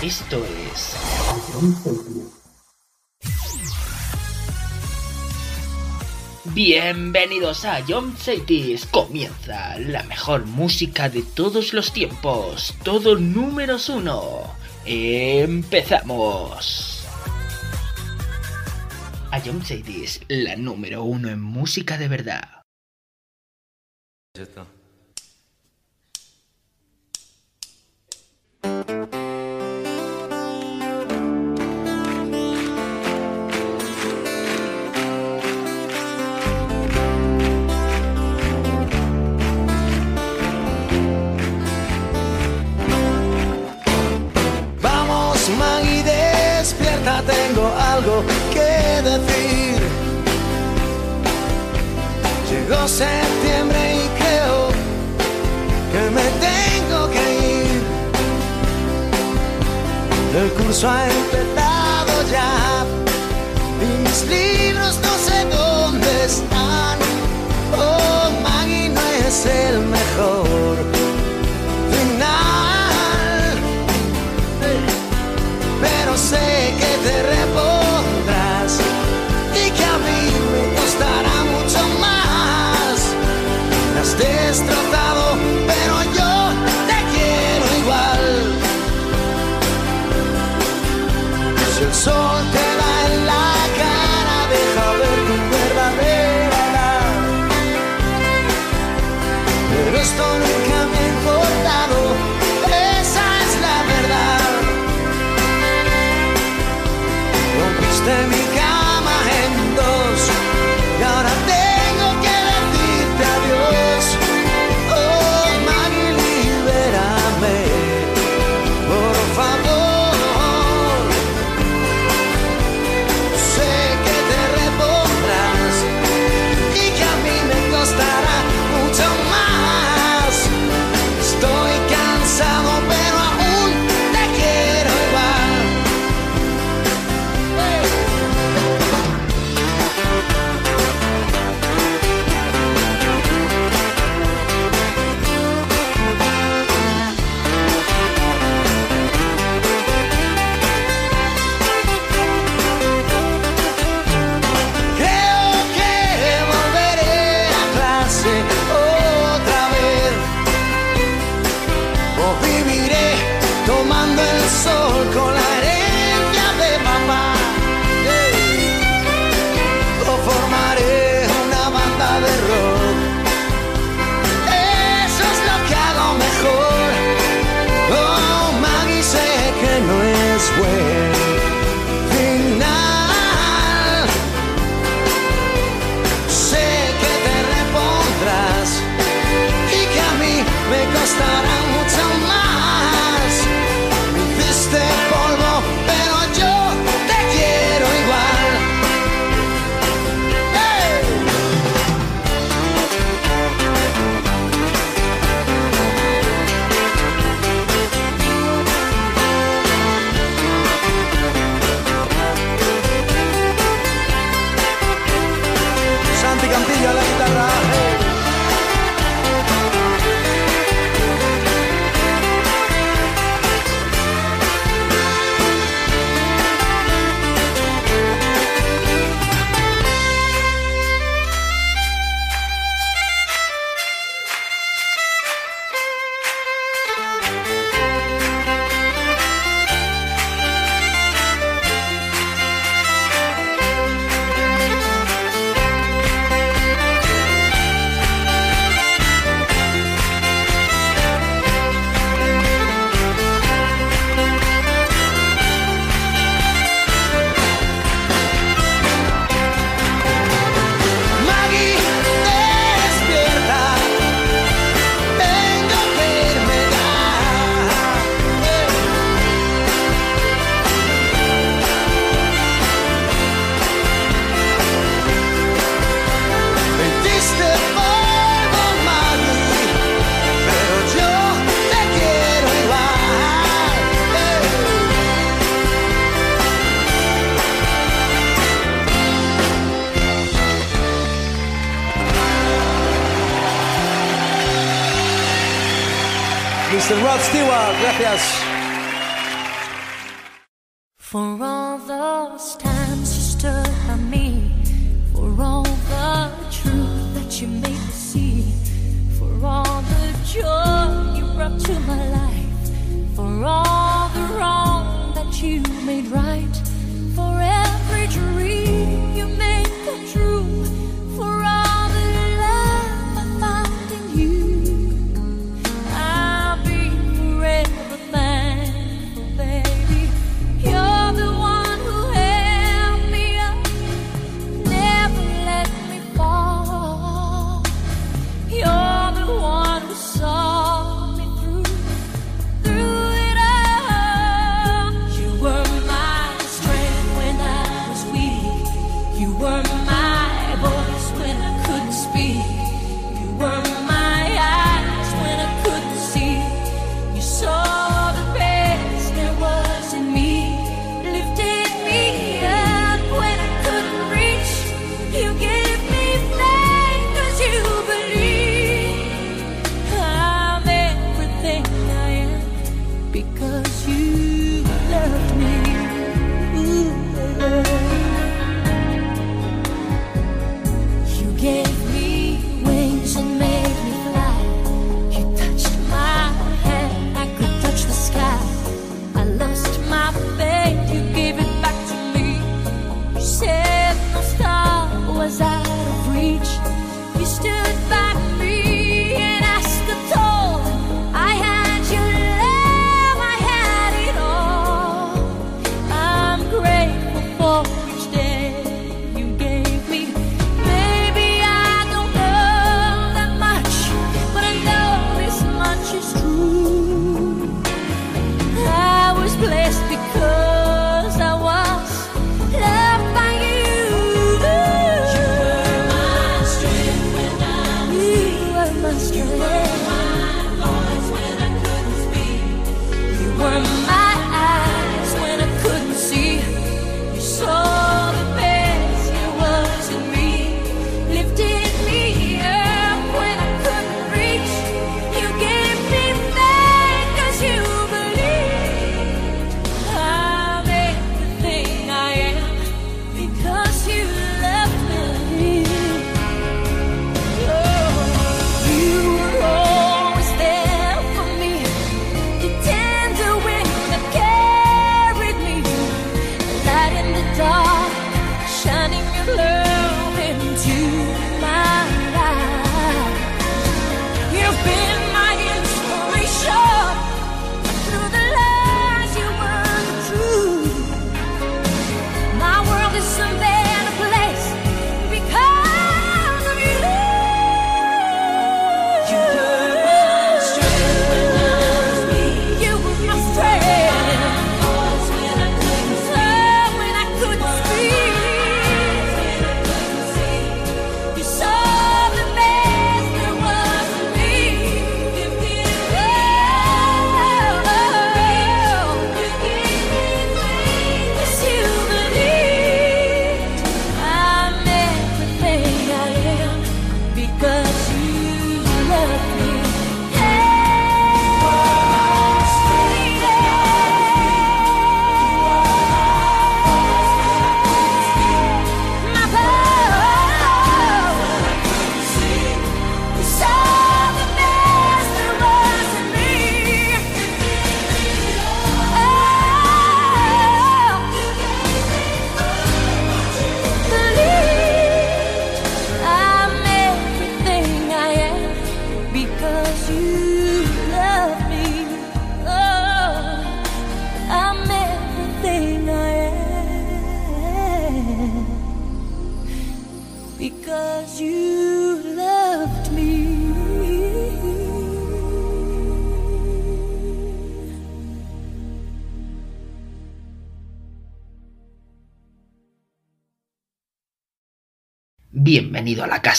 Esto es Bienvenidos a John Cities. Comienza la mejor música de todos los tiempos. Todo números uno. Empezamos. A John Cities, la número uno en música de verdad. Septiembre y creo que me tengo que ir. El curso ha empezado ya y mis libros no sé dónde están. Oh, Maggie no es el mejor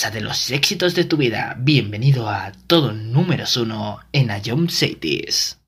de los éxitos de tu vida. Bienvenido a todo número uno en Ion Cities.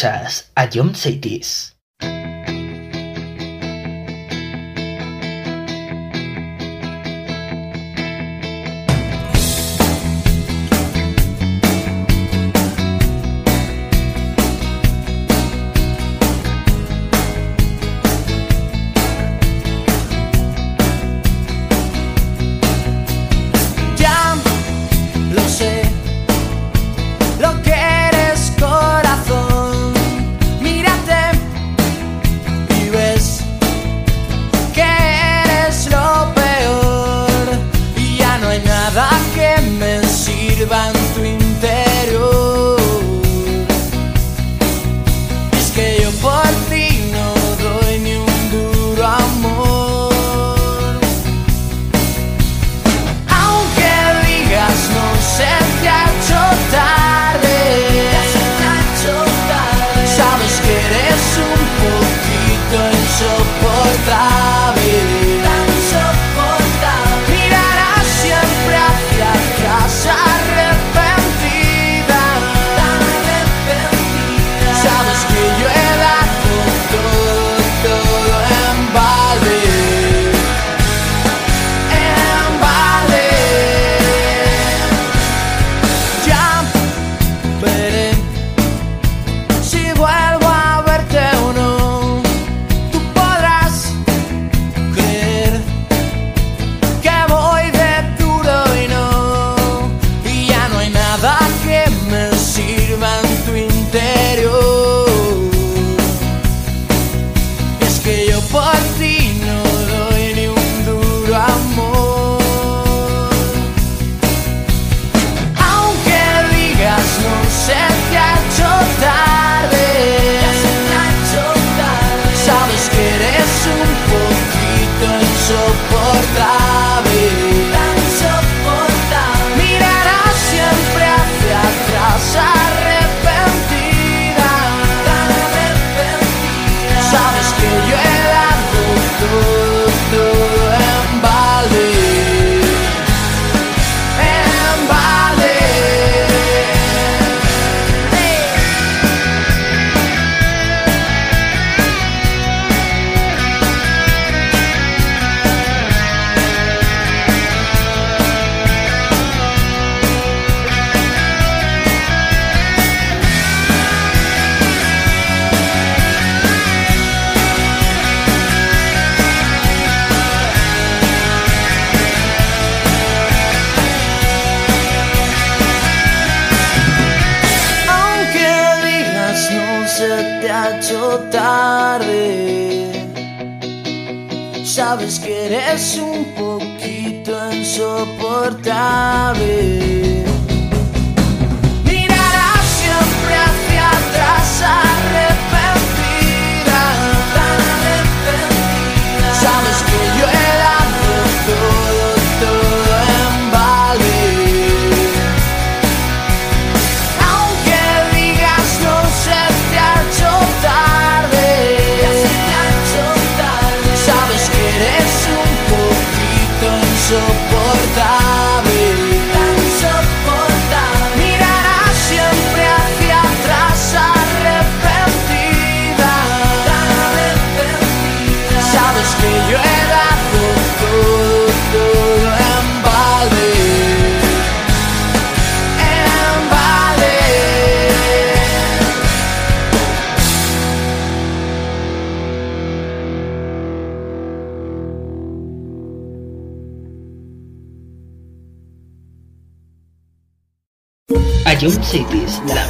Escuchas a John Saitis. Ion Cities, la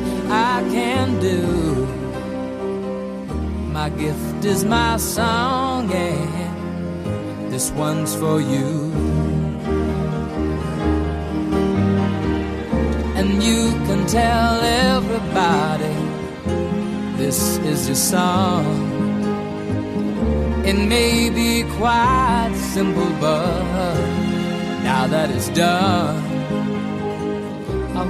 I can do. My gift is my song, and this one's for you. And you can tell everybody this is your song. It may be quite simple, but now that it's done,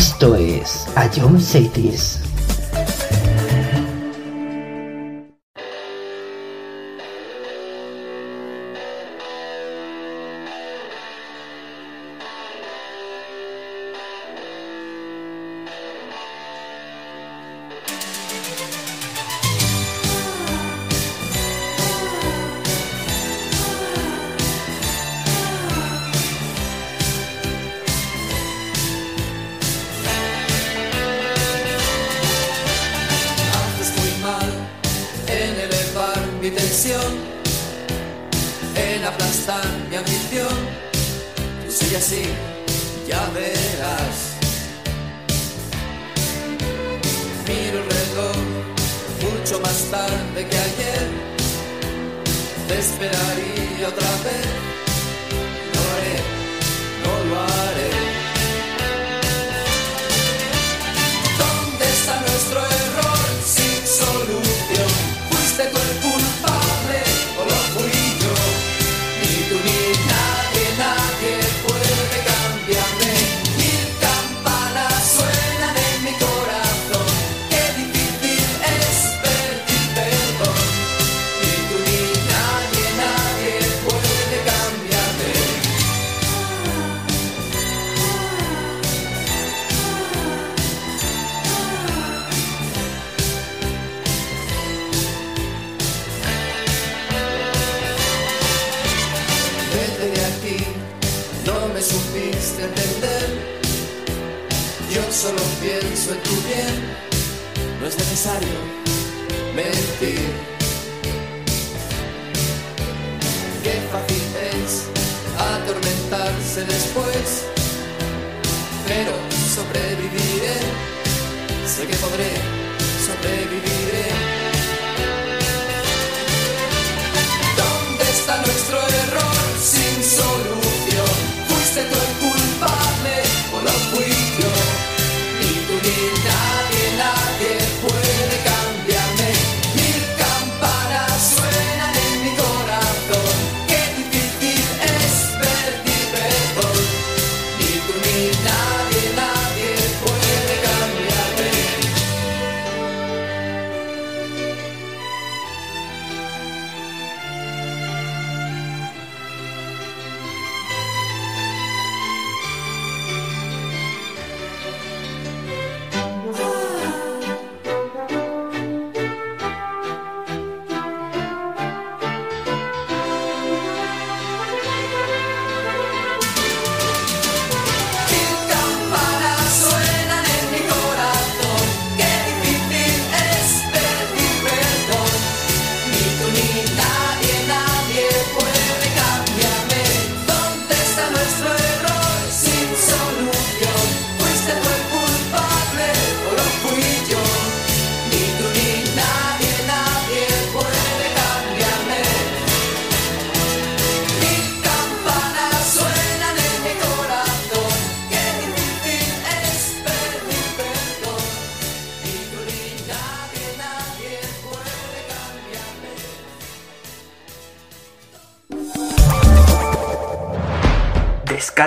Esto es A John Cities.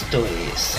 Esto es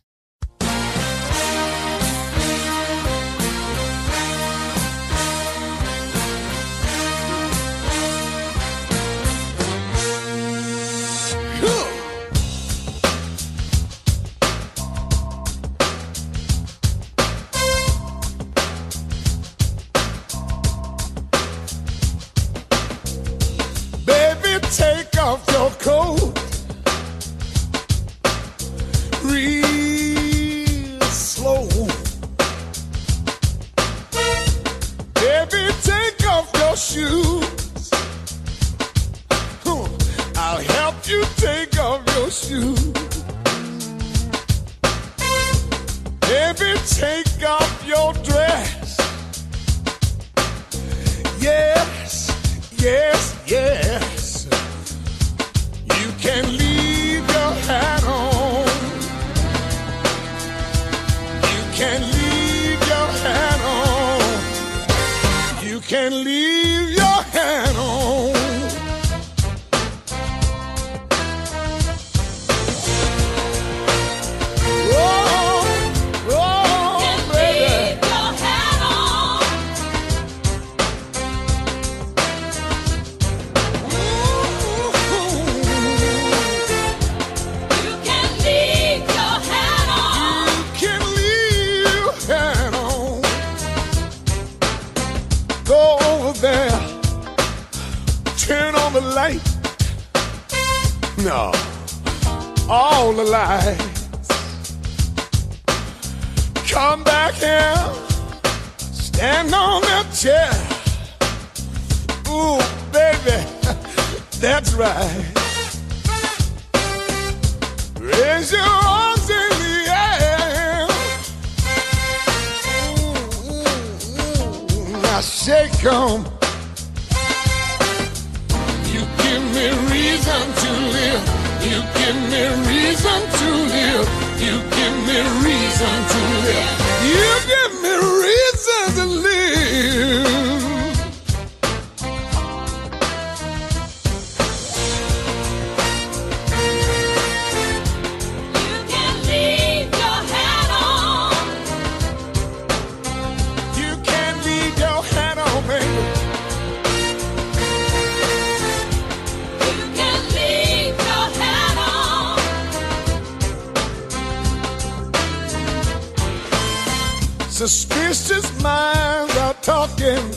Suspicious minds are talking.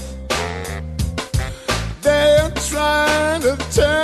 They're trying to turn.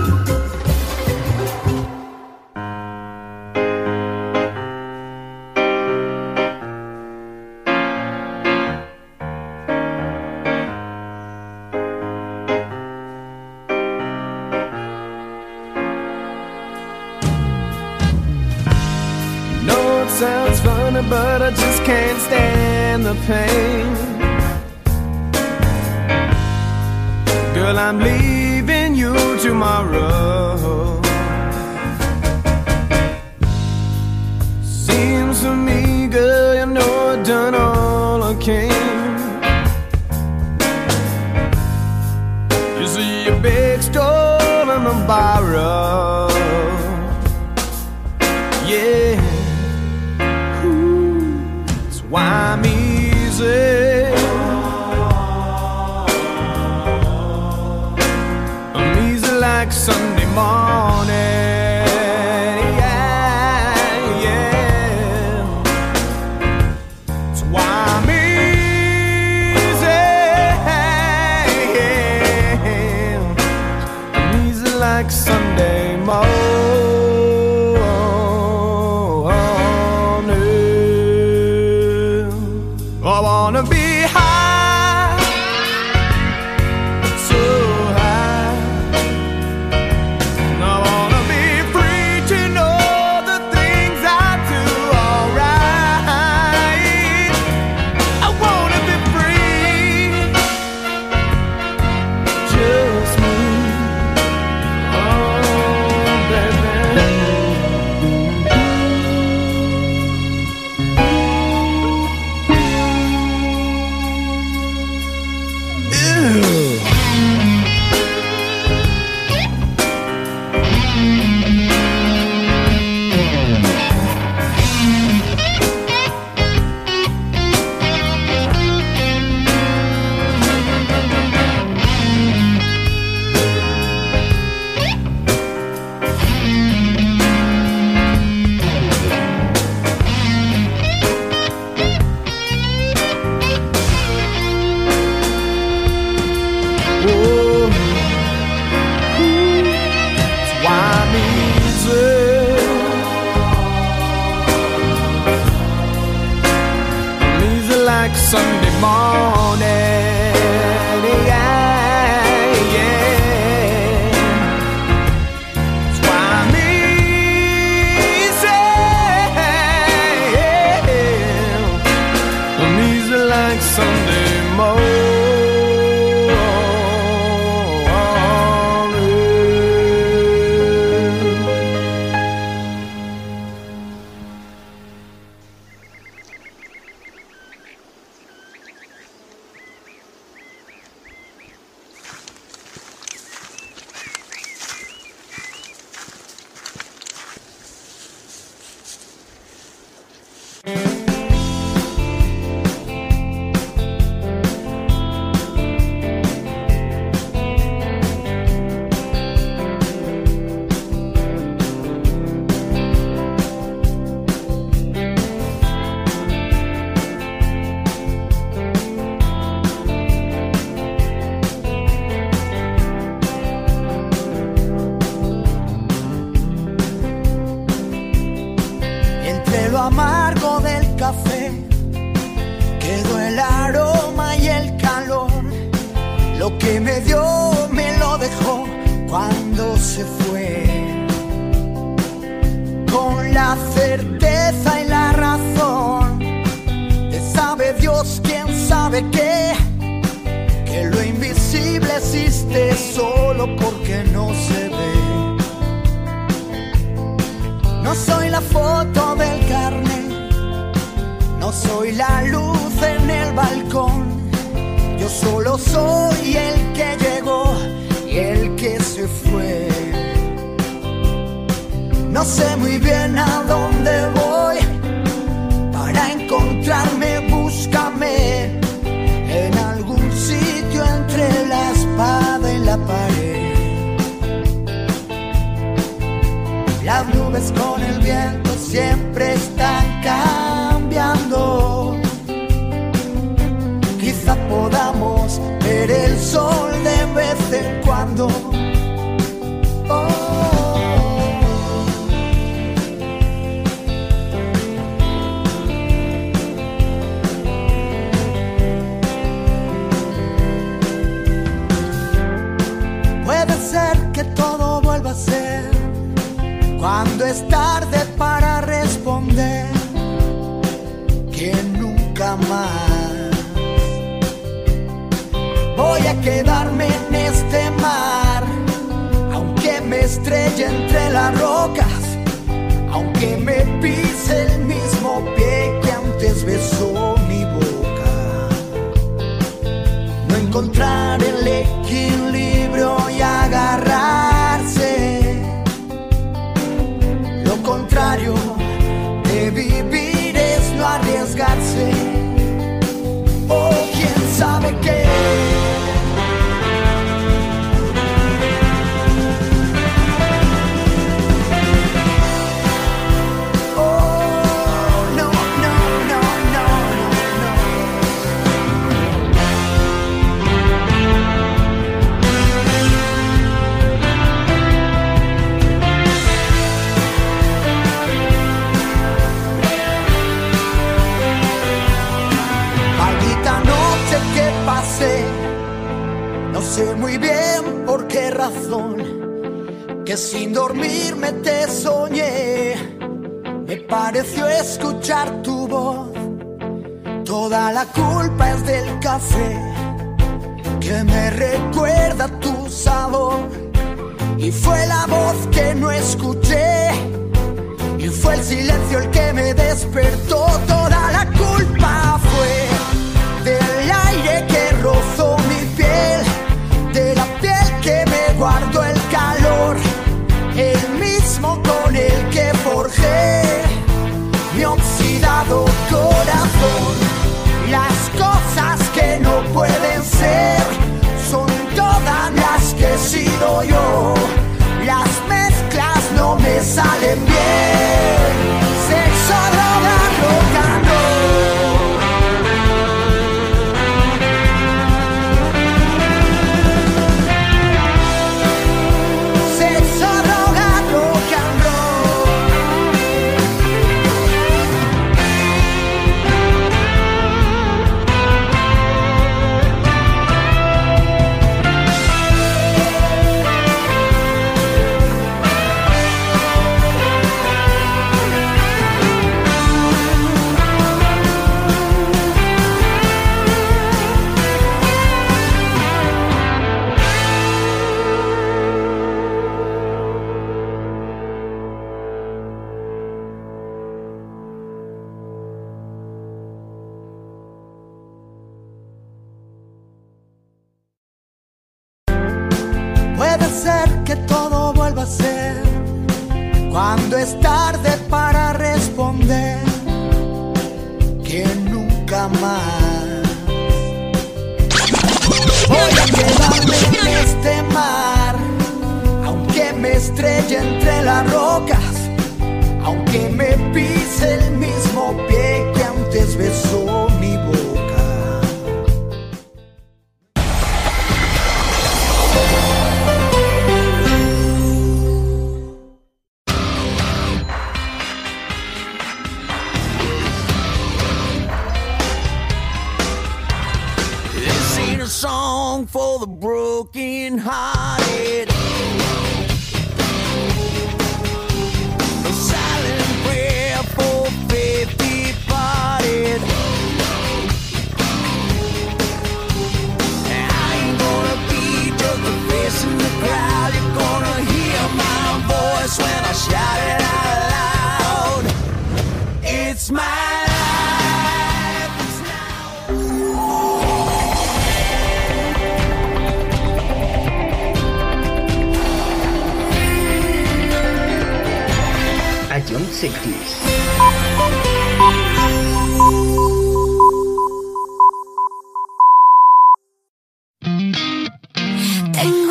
Tengo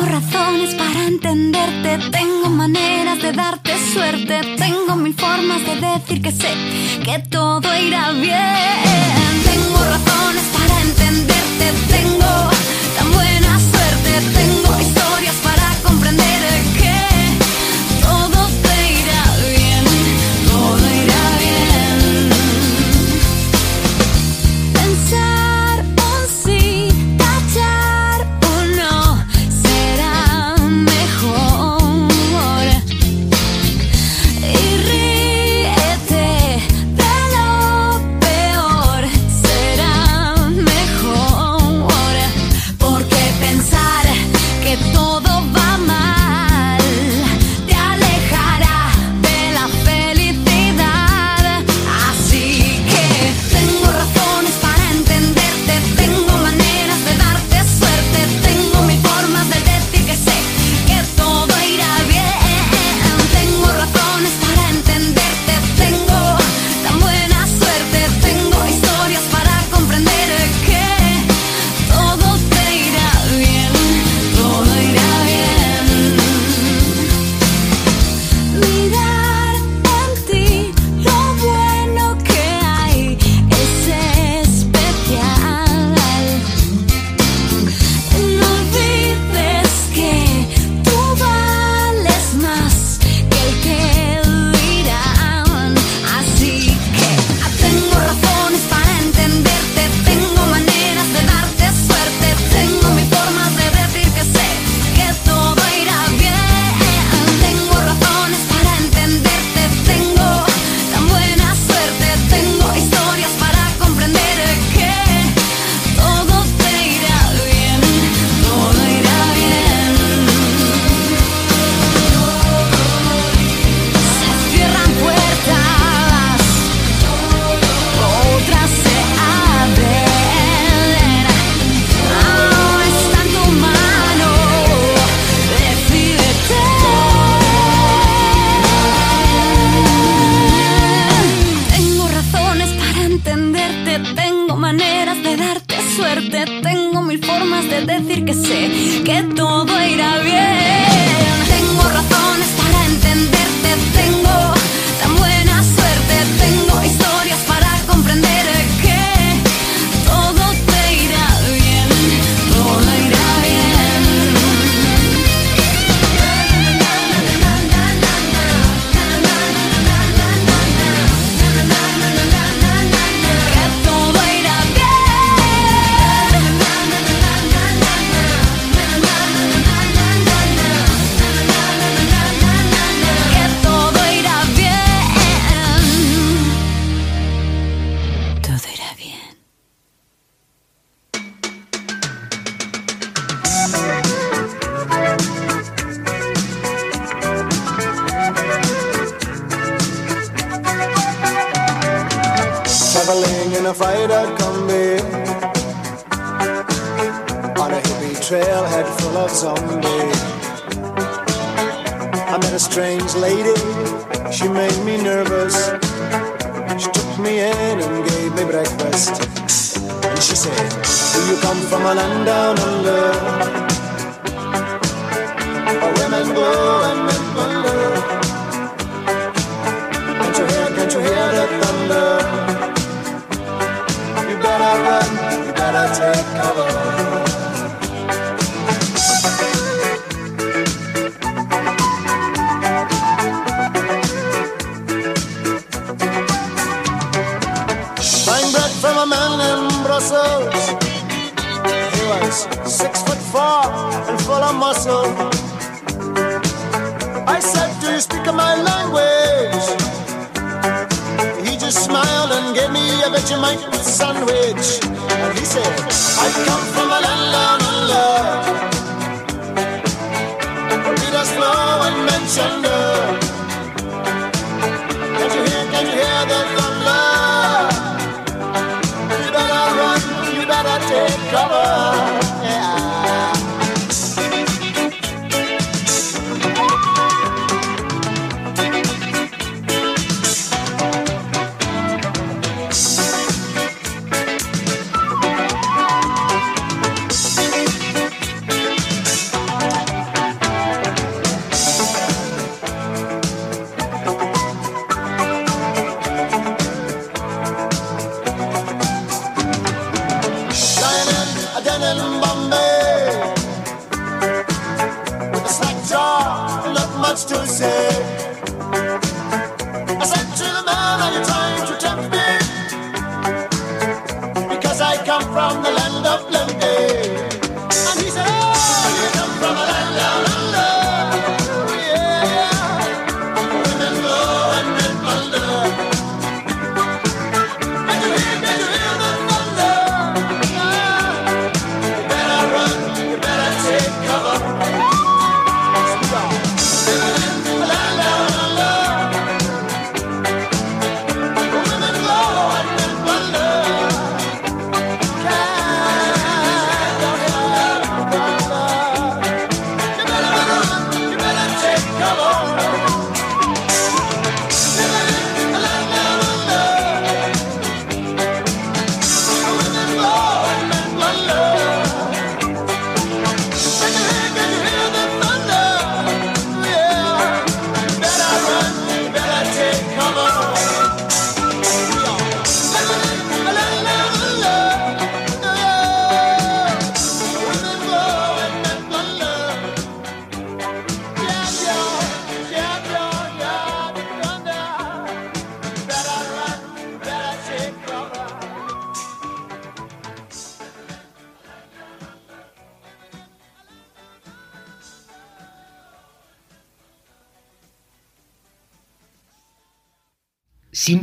razones para entenderte, tengo maneras de darte suerte, tengo mil formas de decir que sé que todo irá bien. Tengo razones para entenderte, tengo tan buena suerte, tengo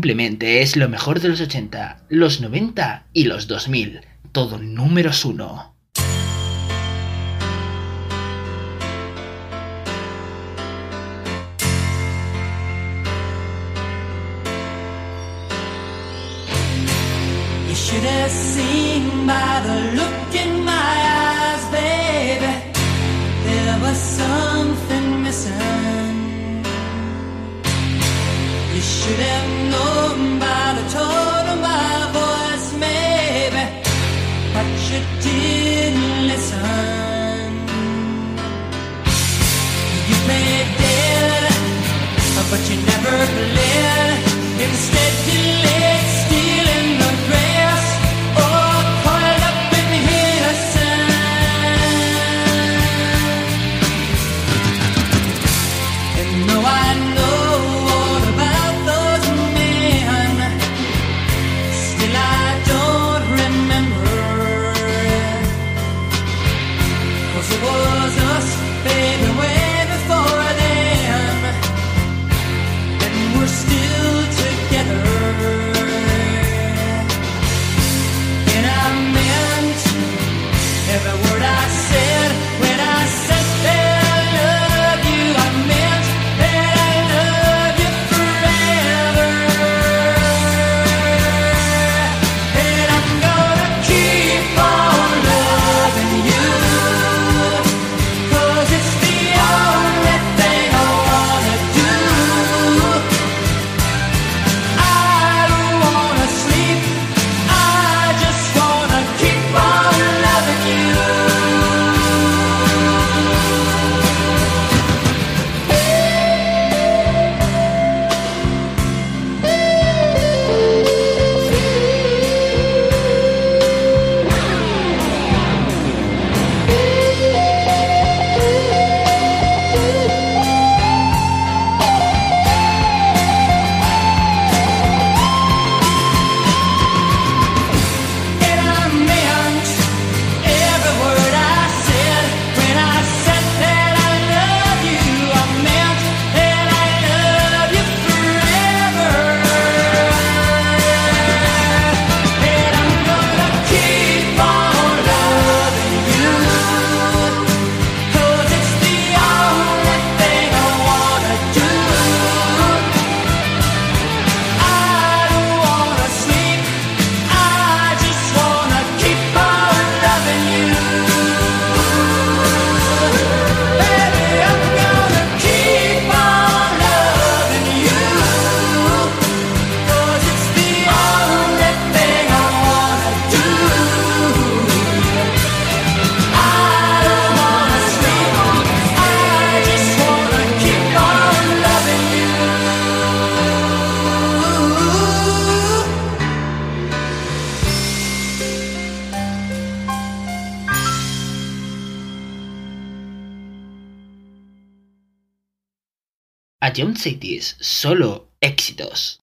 Simplemente es lo mejor de los 80, los 90 y los 2000. Todo números uno. You should have seen by look in my eyes, baby. There was something missing. You should have known by the tone of my voice, maybe, but you didn't listen. You played dead, but you never bled. Instead, you lied. Cities, solo éxitos.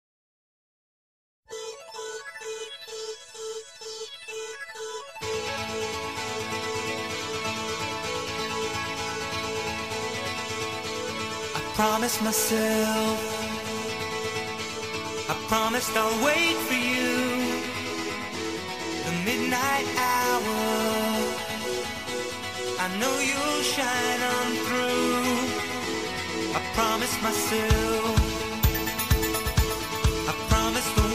I promised myself. I promised I'll wait for you. The midnight hour. I know you'll shine on through. I promised myself. I promised the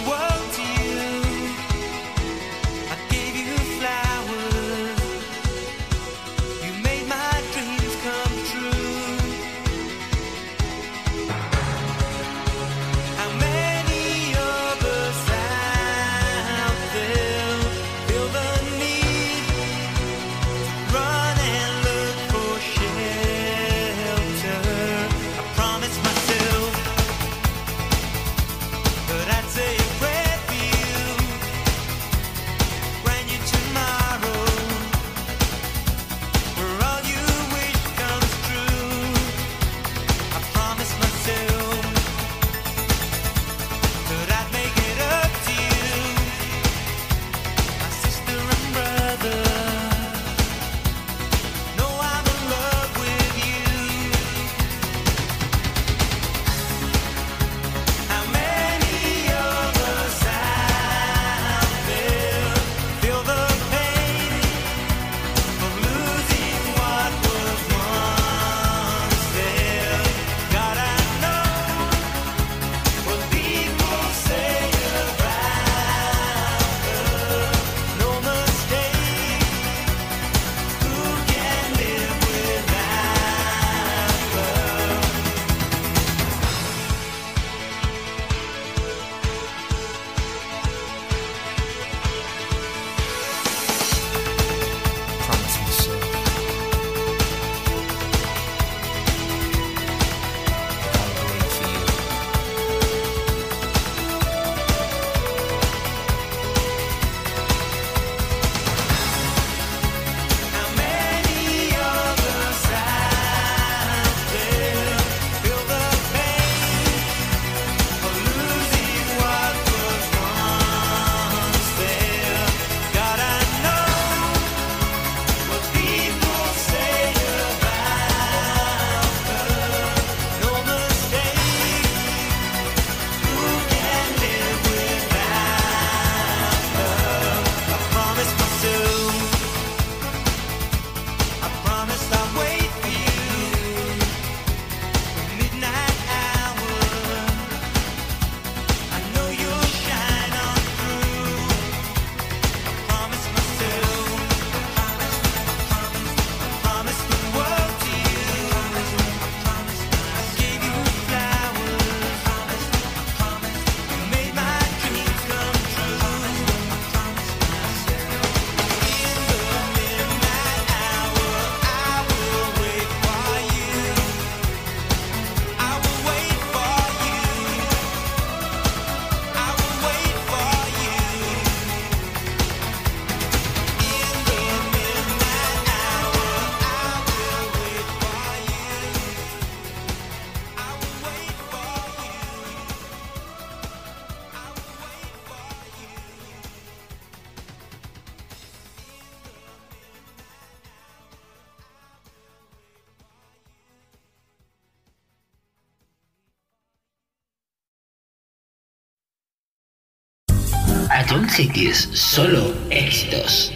Cities, solo éxitos.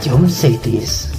1863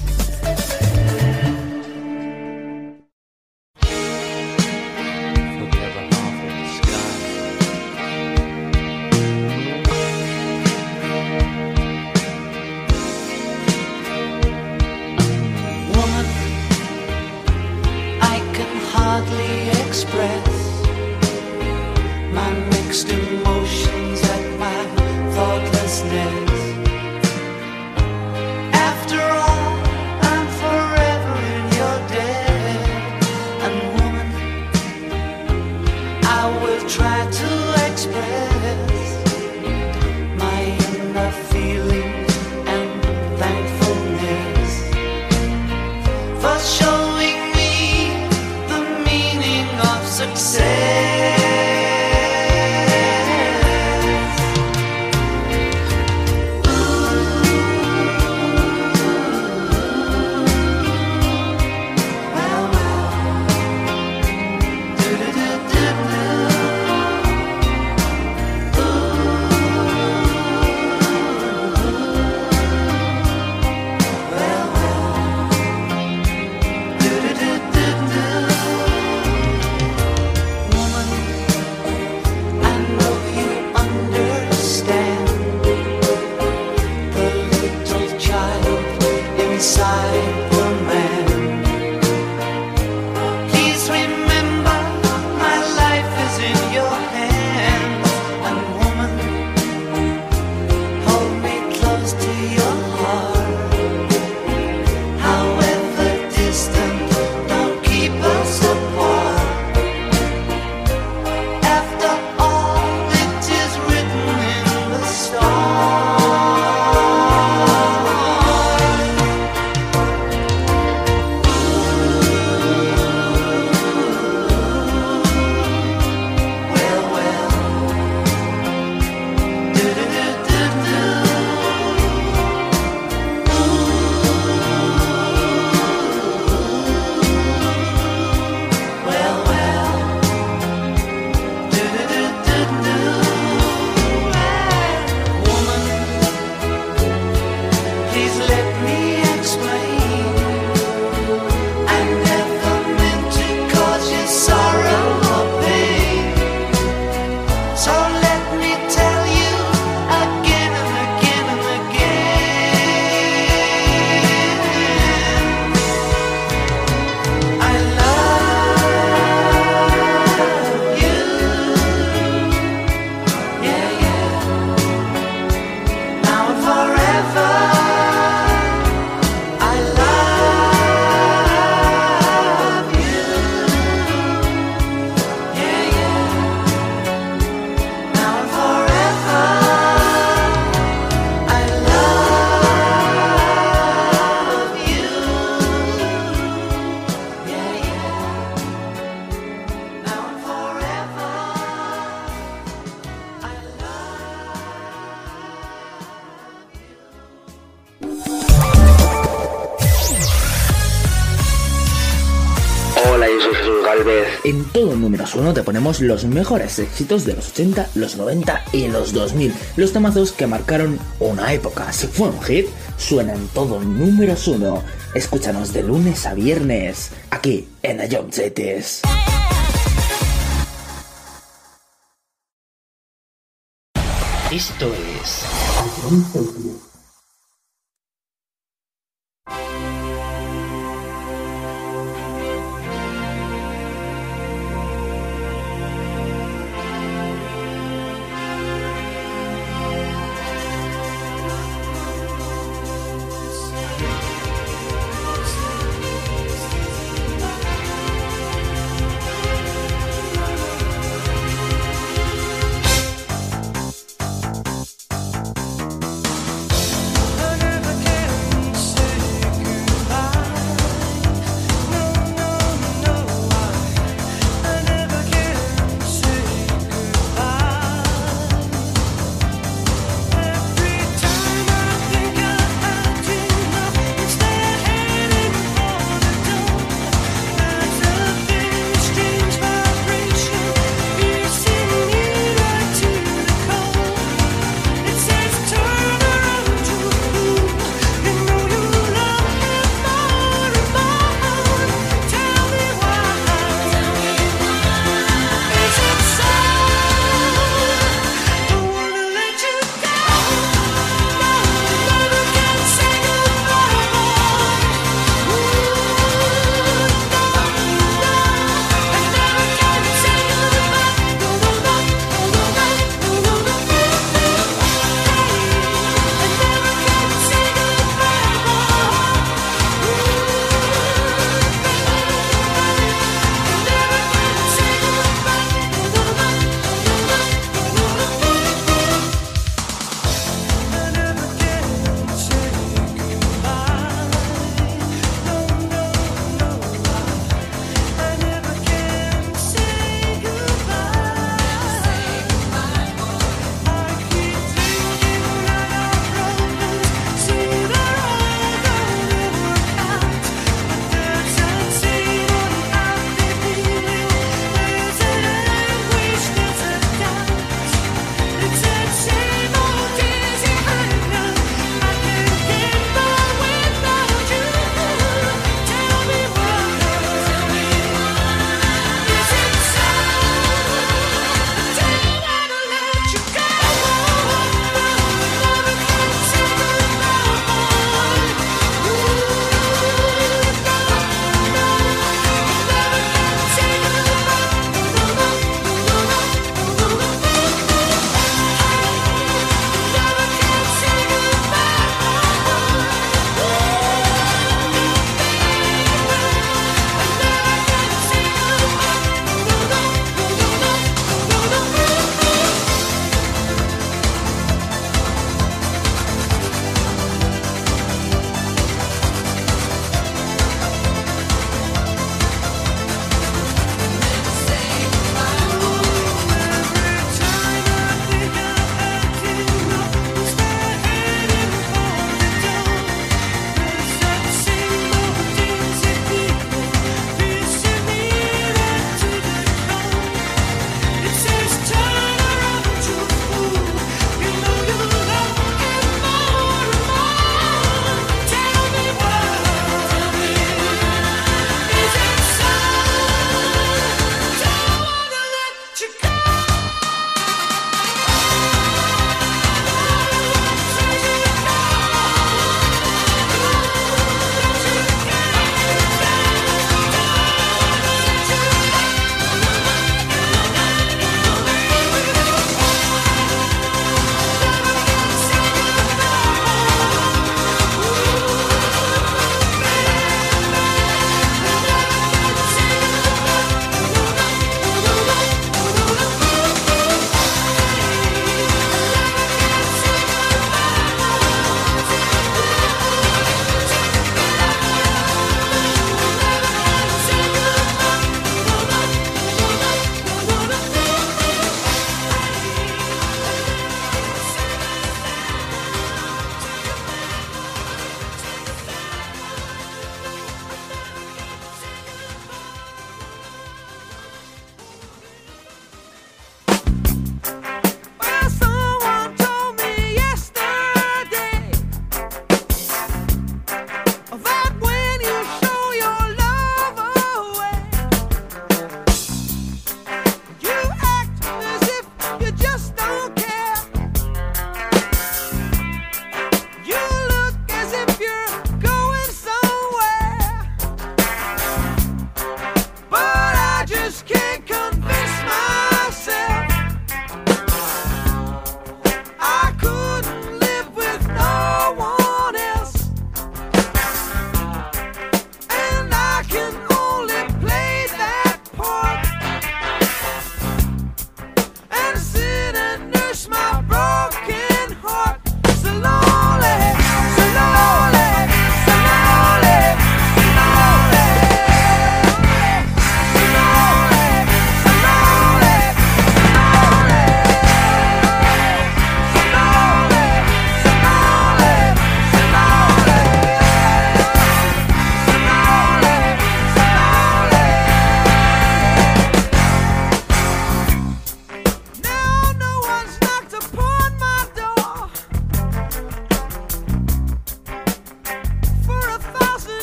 En todo números uno te ponemos los mejores éxitos de los 80, los 90 y los 2000. Los temazos que marcaron una época. Si fue un hit, suena en todo números uno. Escúchanos de lunes a viernes, aquí en Cities. Esto es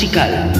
musical.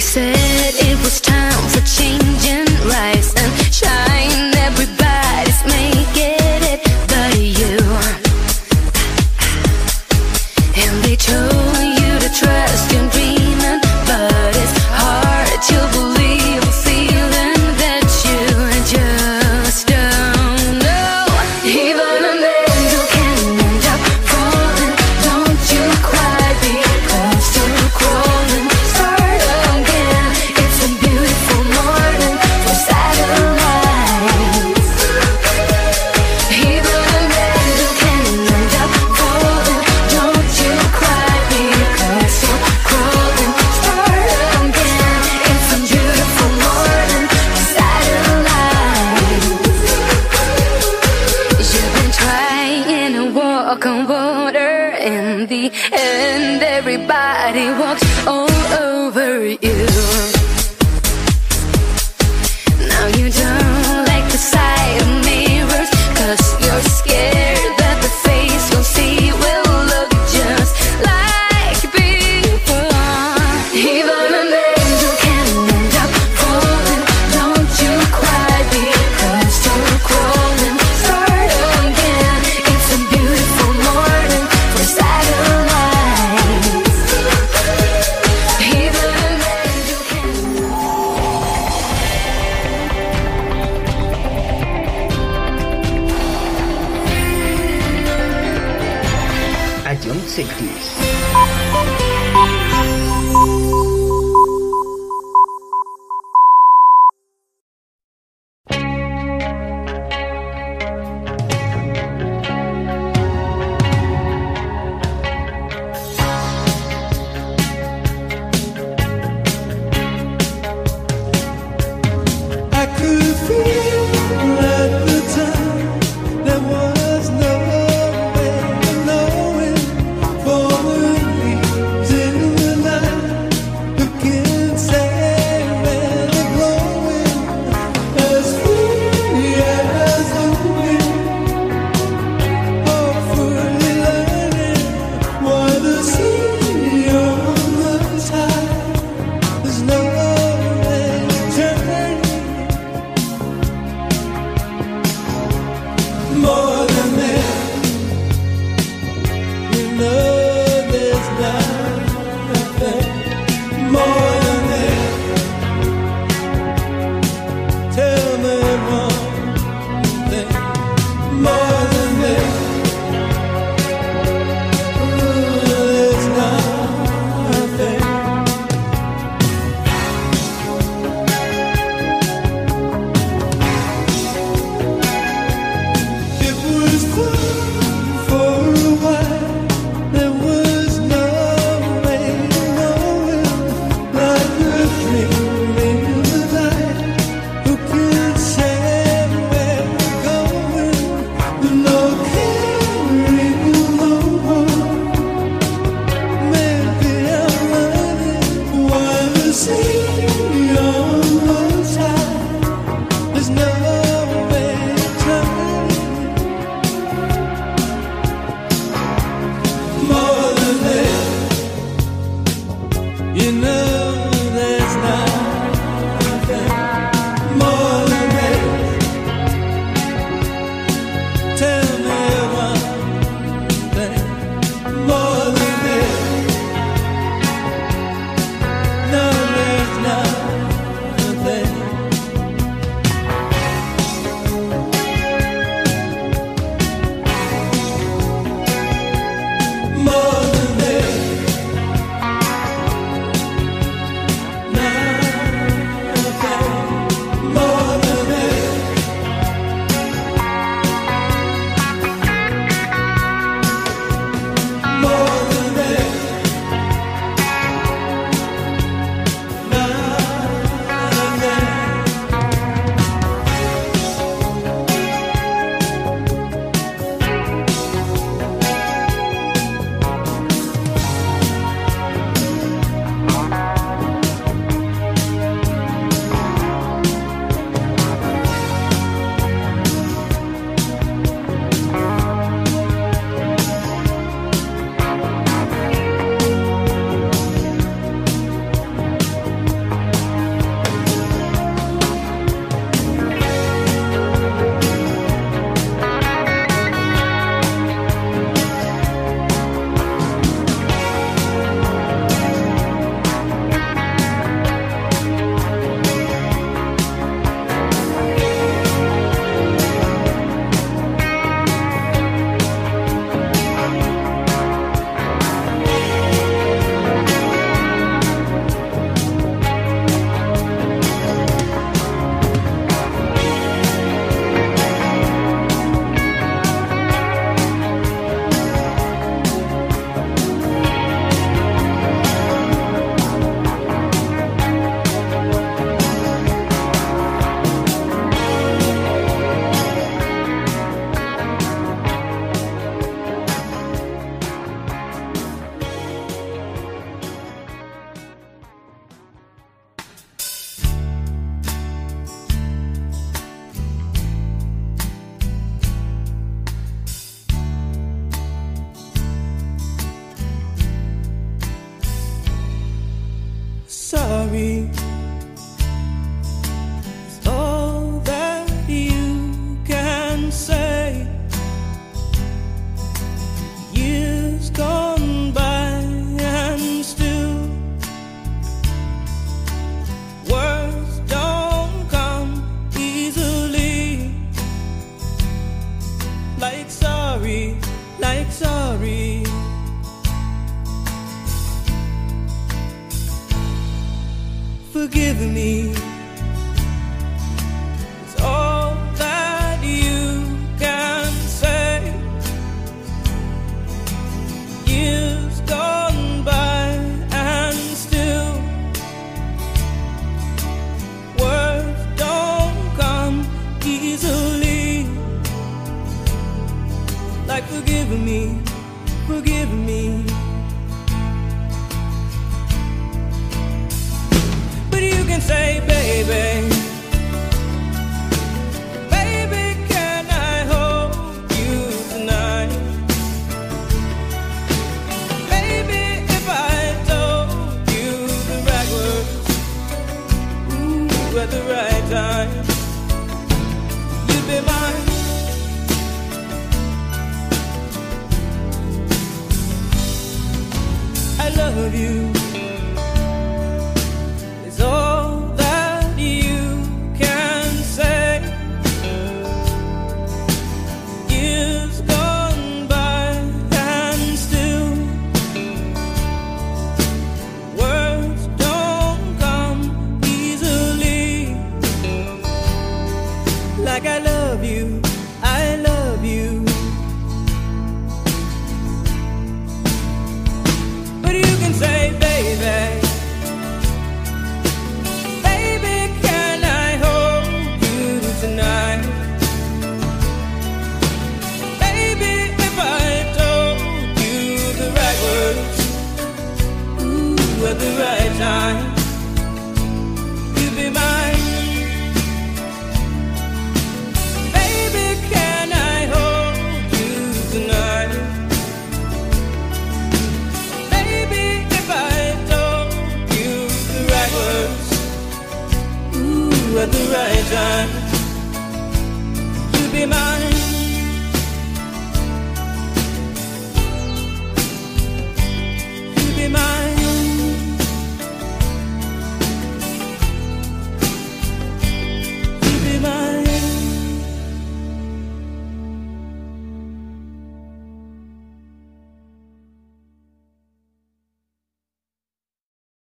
said A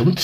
Jones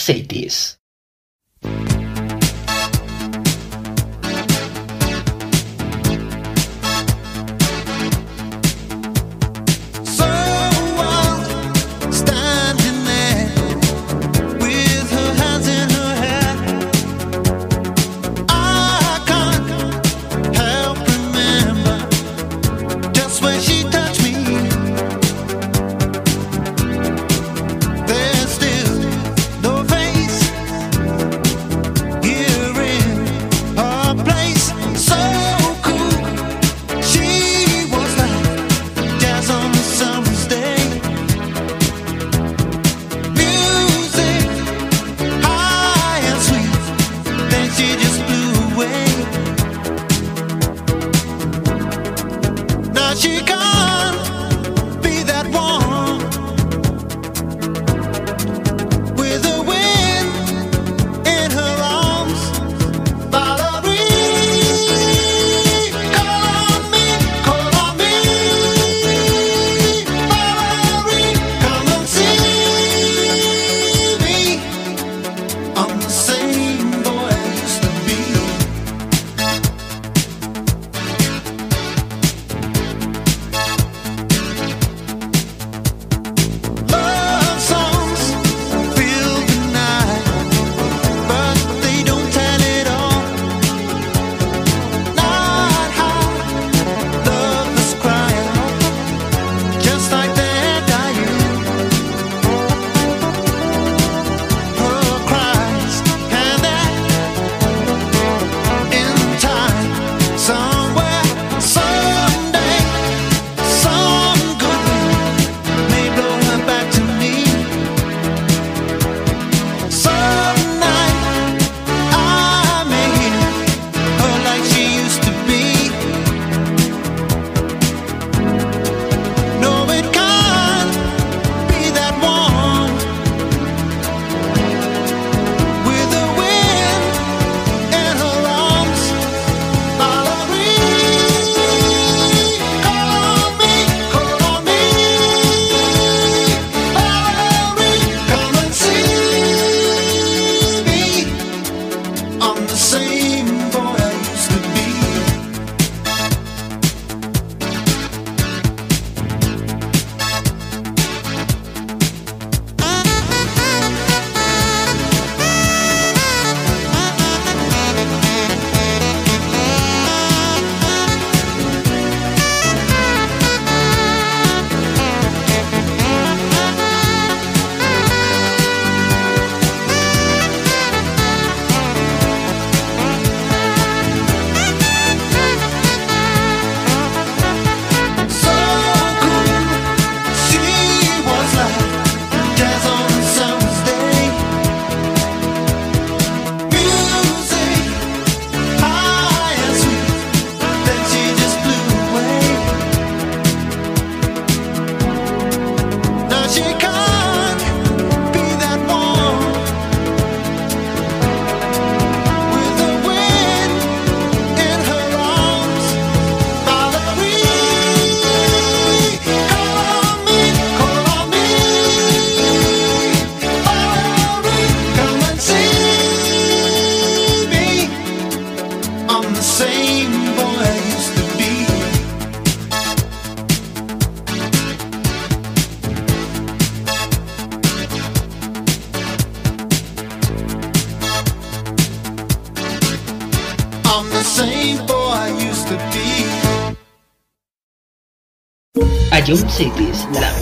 I don't say this, la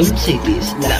Dream Cities, la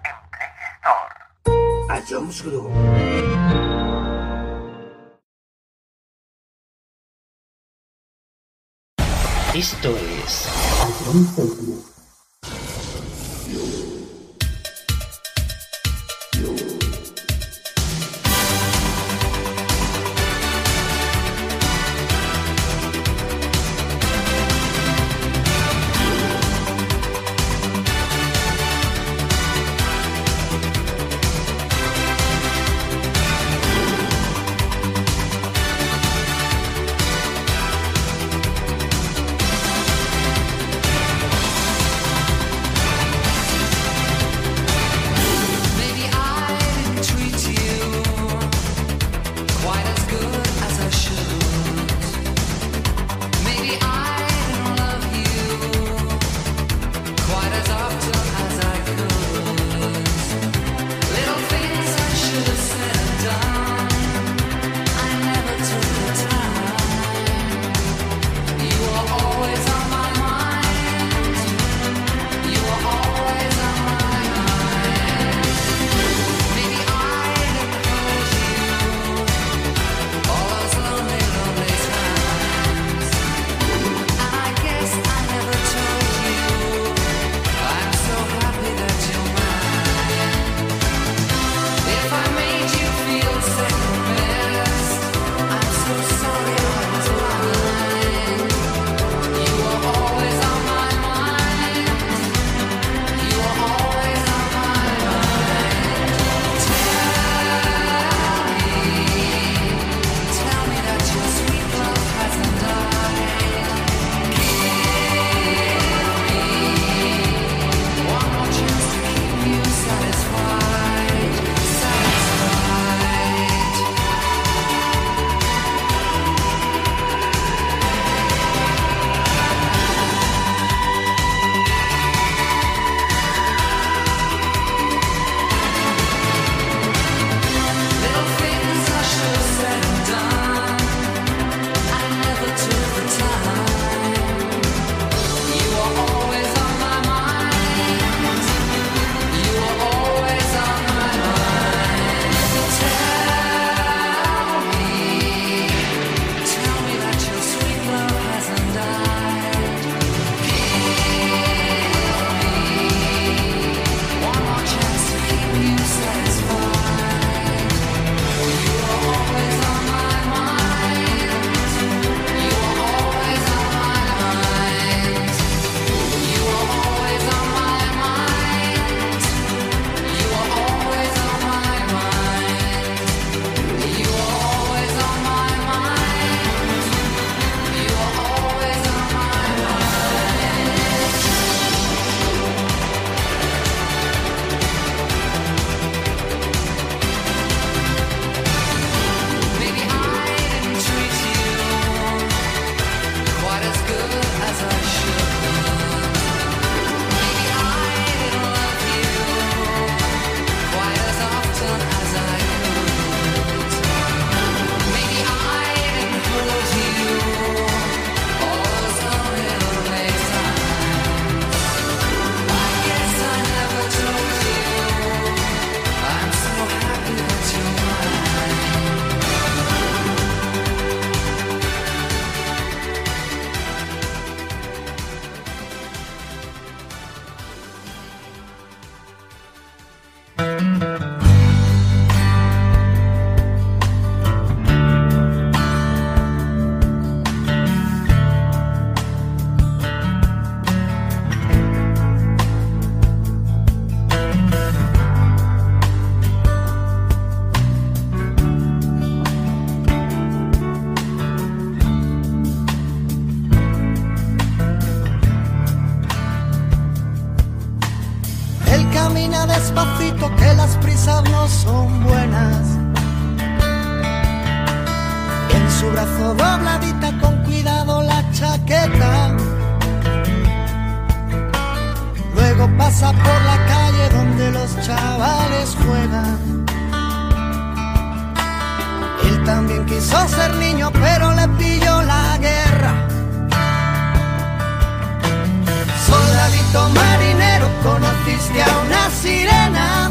Esto son buenas. En su brazo dobladita con cuidado la chaqueta. Luego pasa por la calle donde los chavales juegan. Él también quiso ser niño, pero le pilló la guerra. Soldadito marinero, conociste a una sirena.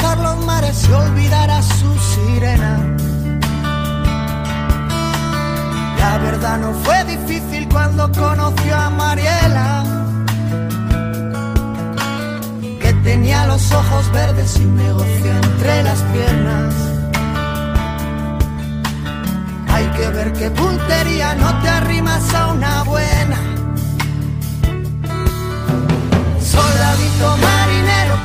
Cruzar los mares y olvidar a su sirena. La verdad no fue difícil cuando conoció a Mariela, que tenía los ojos verdes y un negocio entre las piernas. Hay que ver qué puntería no te arrimas a una buena. Soldadito marinero,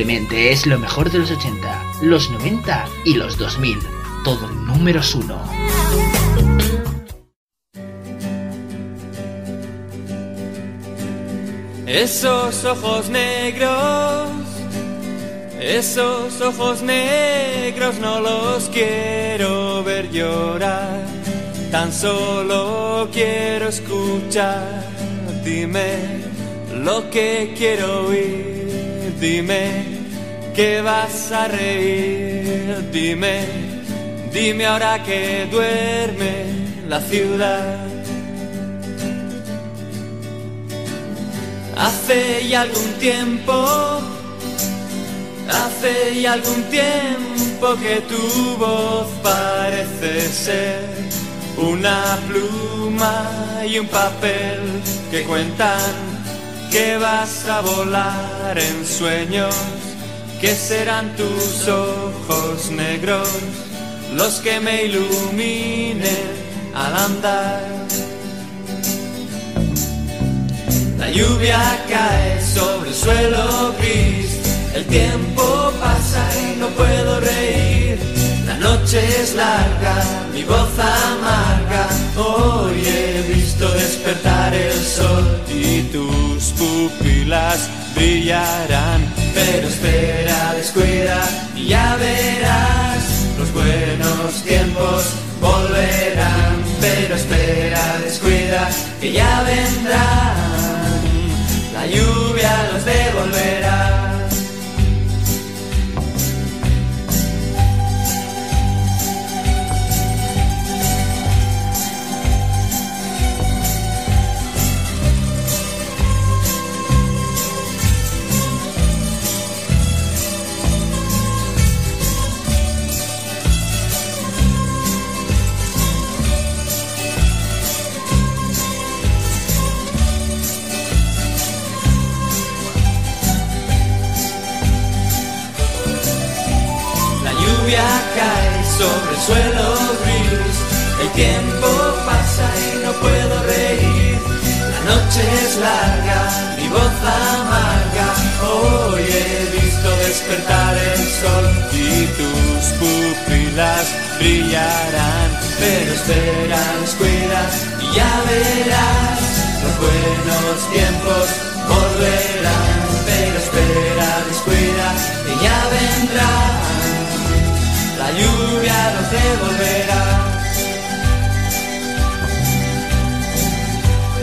Es lo mejor de los 80, los 90 y los 2000. Todo números uno. Esos ojos negros, esos ojos negros no los quiero ver llorar, tan solo quiero escuchar, dime lo que quiero oír, dime que vas a reír, dime, dime ahora que duerme la ciudad. Hace ya algún tiempo, hace ya algún tiempo que tu voz parece ser una pluma y un papel que cuentan que vas a volar en sueños, que serán tus ojos negros los que me iluminen al andar. La lluvia cae sobre el suelo gris, el tiempo pasa y no puedo reír. La noche es larga, mi voz amarga, hoy he visto despertar el sol y tus pupilas brillarán Pero espera, descuida y ya verás, los buenos tiempos volverán. Pero espera, descuida que ya vendrán, la lluvia los devolverá. Noche es larga, mi voz amarga. Hoy he visto despertar el sol y tus pupilas brillarán. Pero espera, descuida y ya verás. Los buenos tiempos volverán. Pero espera, descuida y ya vendrán la lluvia nos devolverá.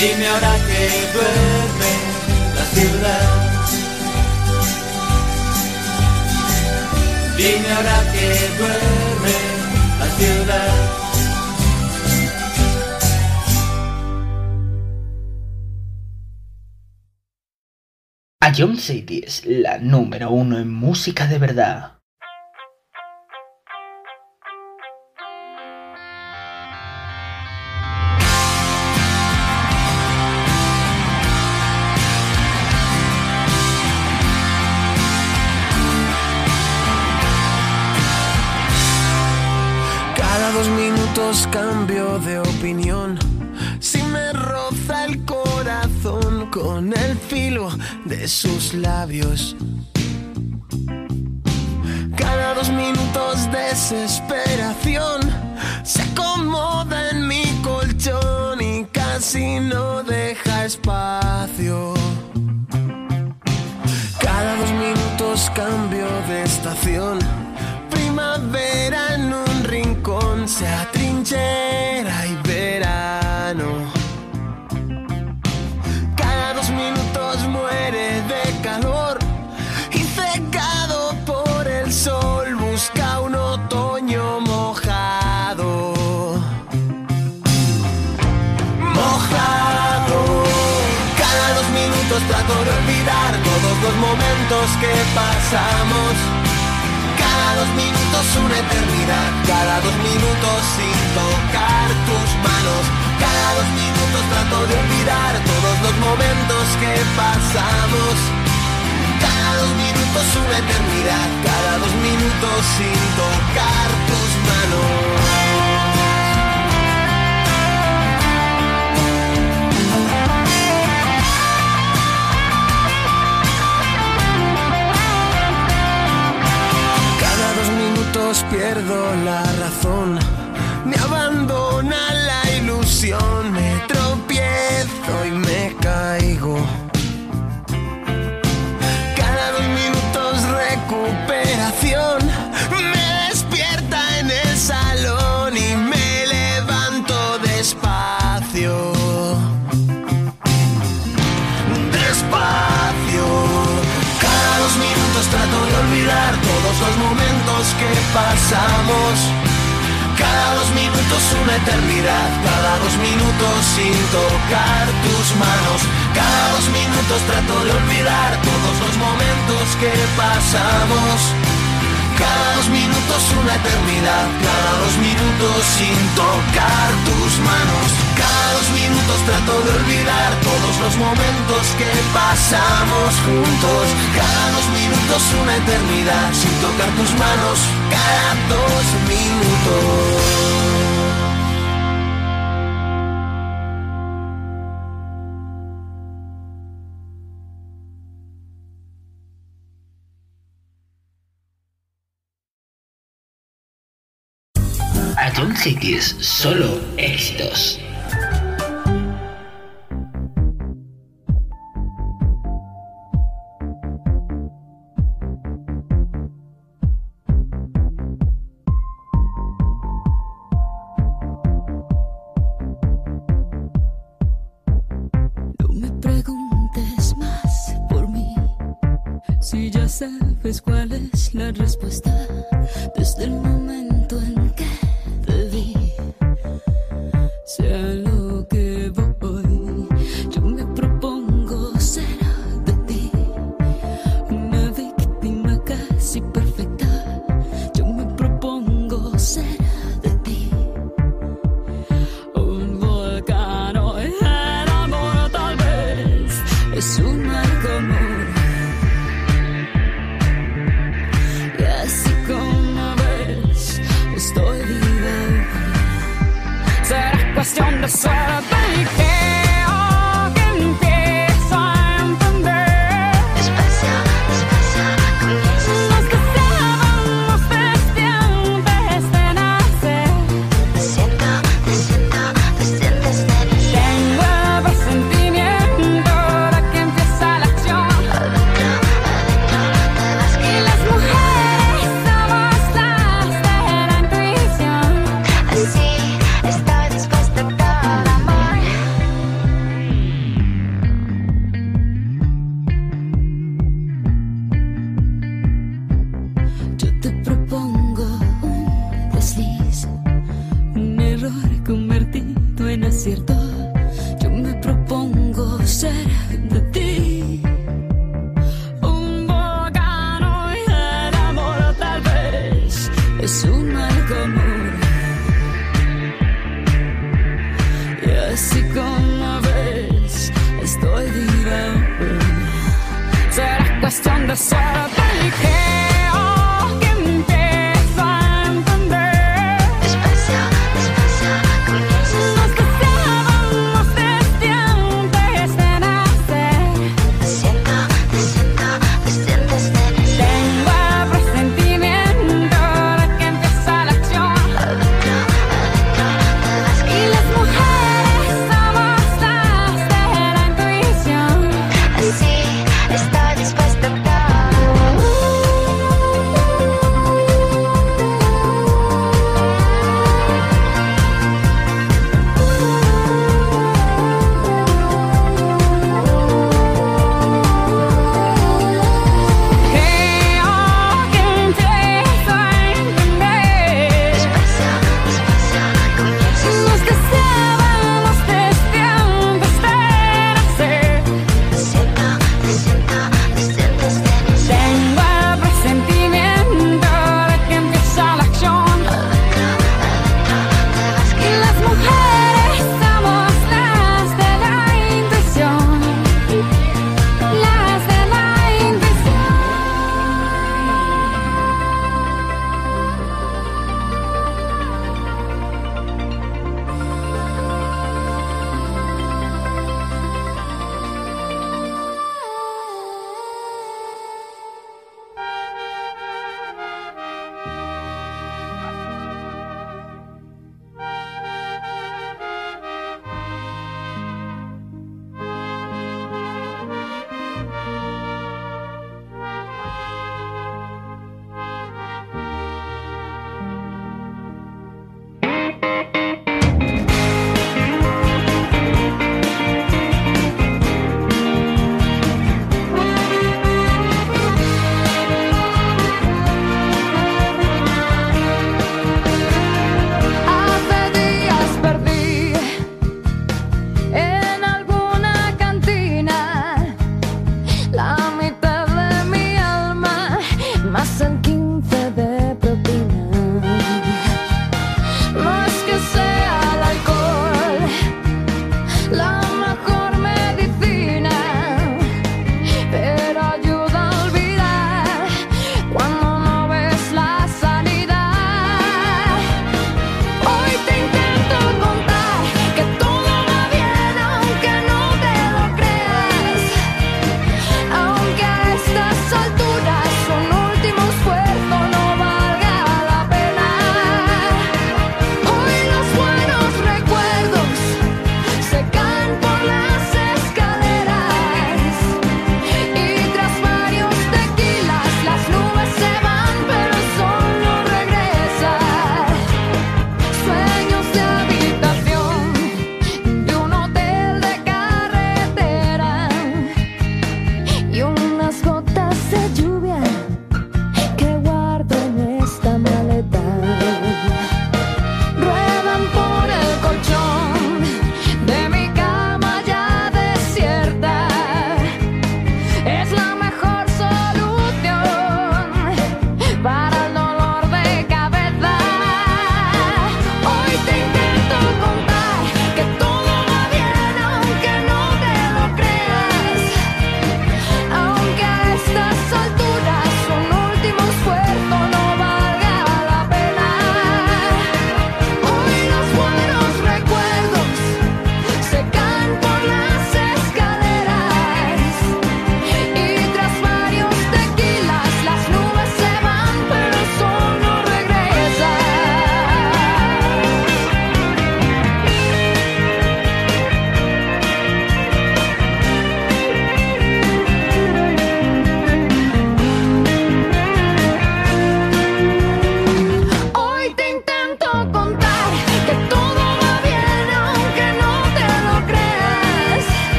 Dime ahora que duerme la ciudad. Dime ahora que duerme la ciudad. Ion City es la número uno en música de verdad. Sus labios. Cada dos minutos desesperación se acomoda en mi colchón y casi no deja espacio. Cada dos minutos cambio de estación. Primavera en un rincón se atrinchera y verano. Que pasamos. Cada dos minutos una eternidad, cada dos minutos sin tocar tus manos. Cada dos minutos trato de olvidar todos los momentos que pasamos. Cada dos minutos una eternidad, cada dos minutos sin tocar tus manos. Pierdo la razón, me abandona la ilusión, me tropiezo y me caigo. Cada dos minutos recuperación, me despierta en el salón y me levanto despacio. Despacio. Cada dos minutos trato de olvidar todos los momentos que pasamos. Cada dos minutos una eternidad, cada dos minutos sin tocar tus manos. Cada dos minutos trato de olvidar todos los momentos que pasamos. Cada dos minutos una eternidad, cada dos minutos sin tocar tus manos. Cada dos minutos trato de olvidar todos los momentos que pasamos juntos. Cada dos minutos una eternidad sin tocar tus manos, cada dos minutos. Solo éxitos, no me preguntes más por mí, si ya sabes cuál es la respuesta.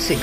A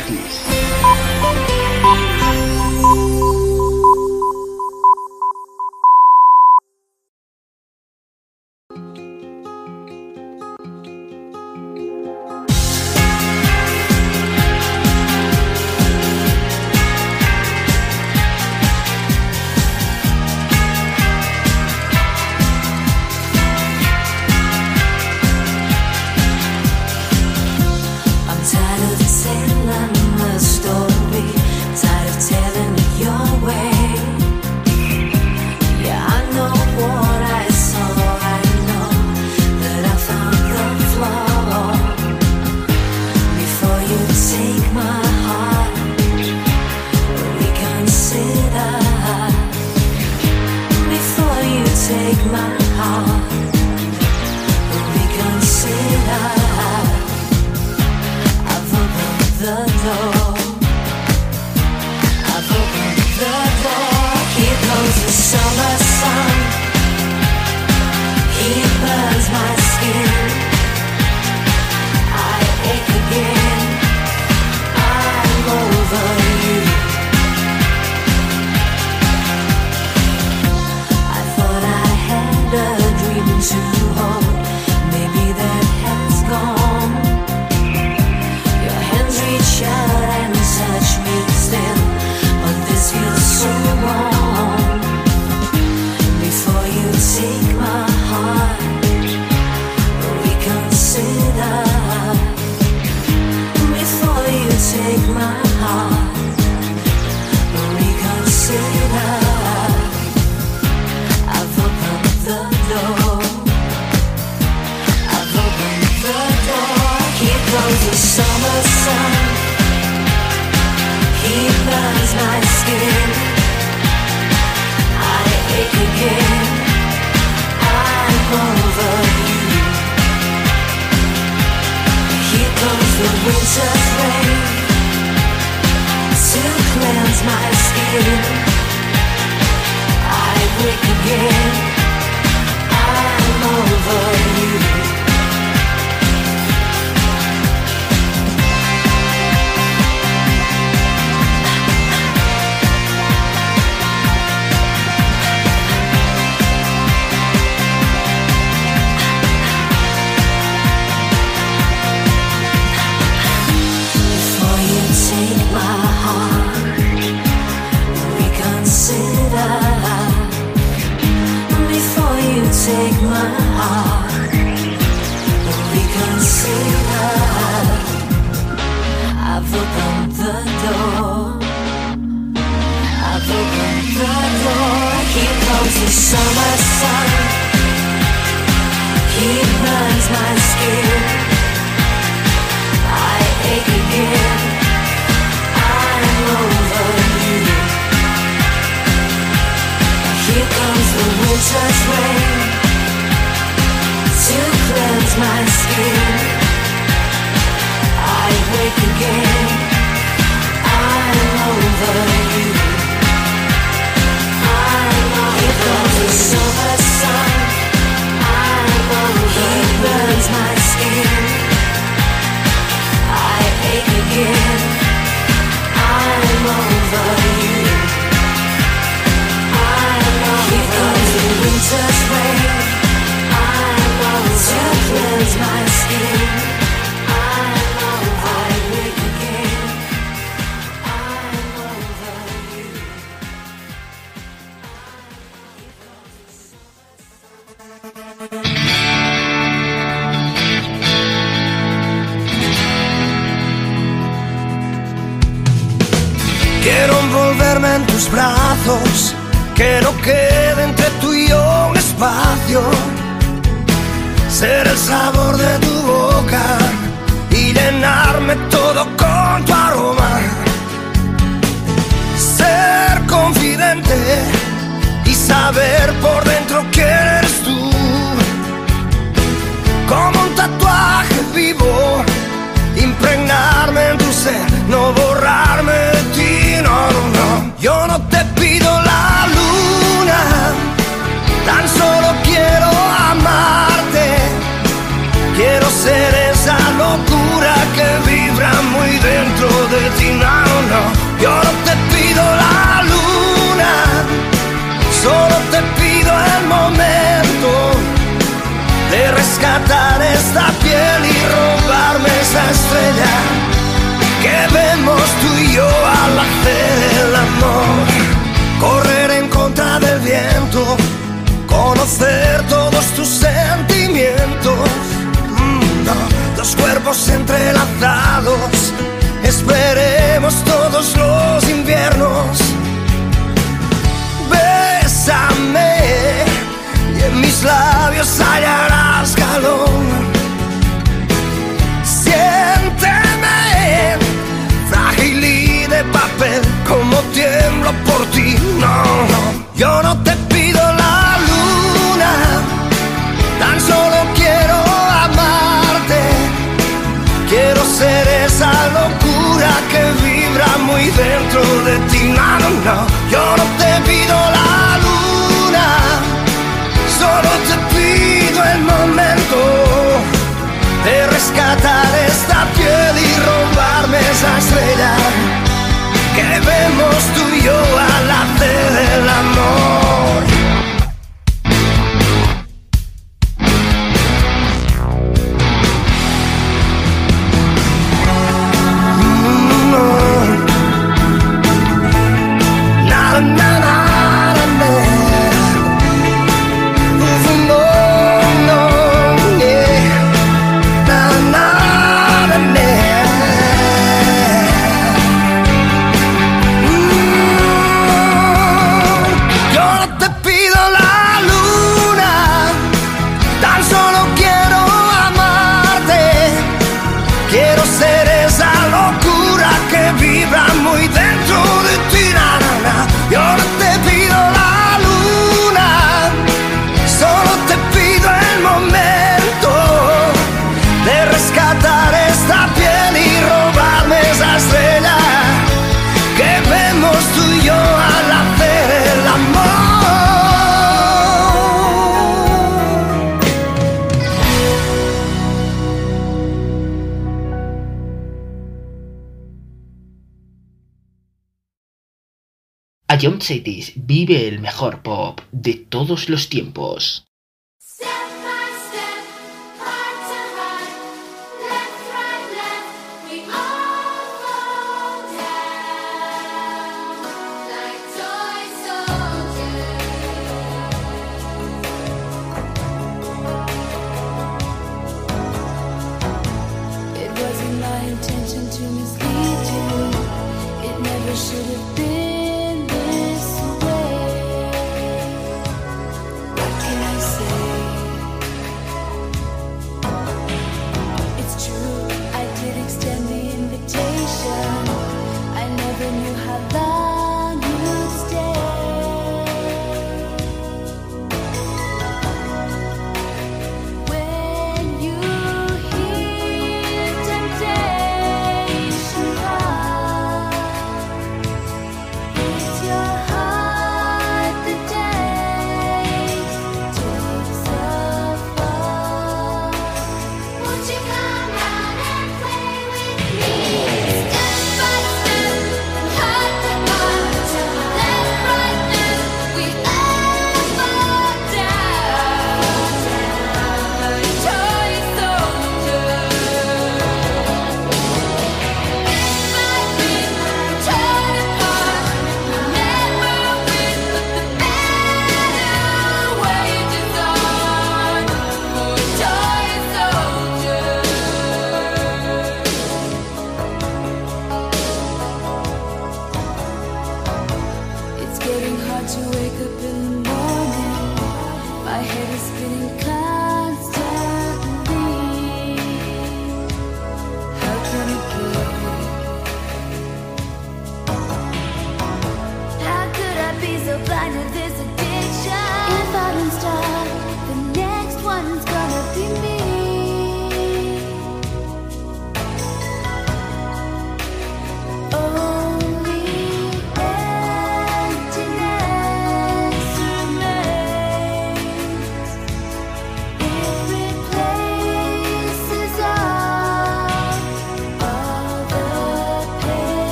Ion Cities vive el mejor pop de todos los tiempos.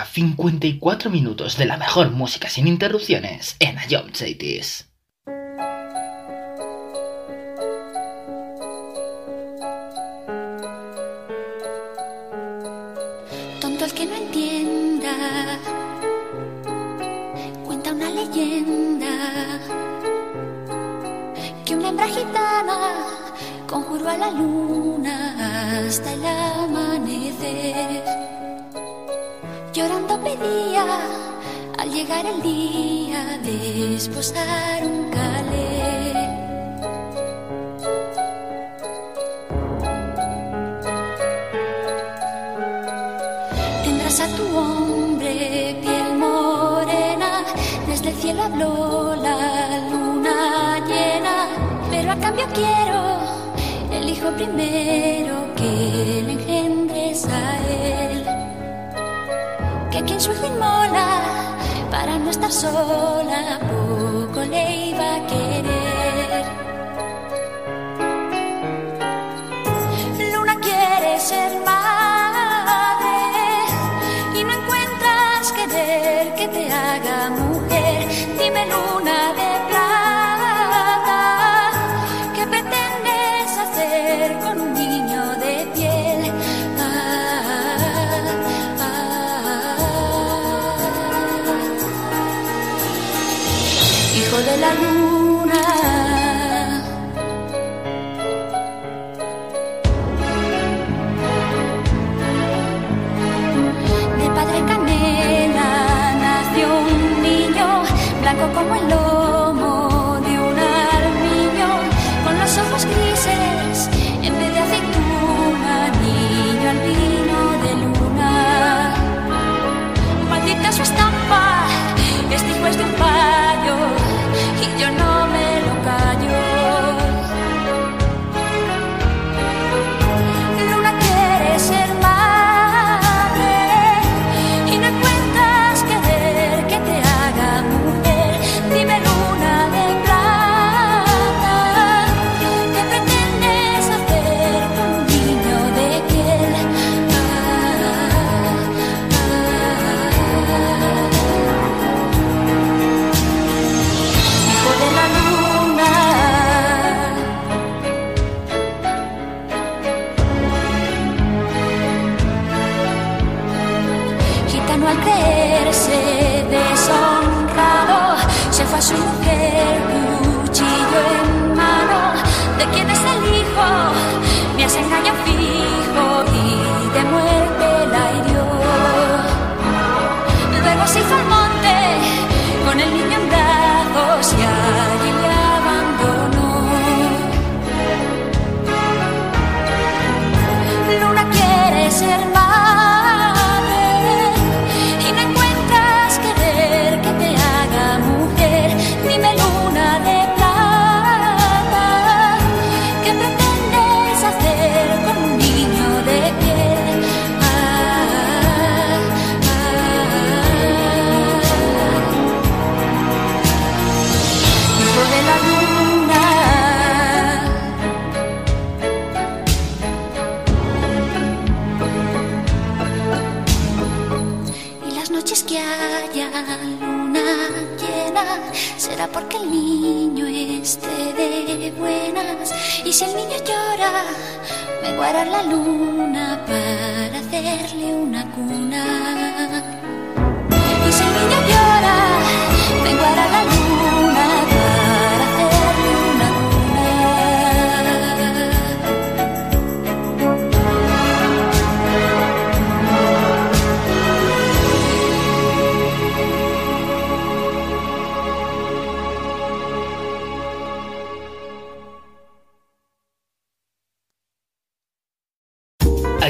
54 minutos de la mejor música sin interrupciones en Ion Cities.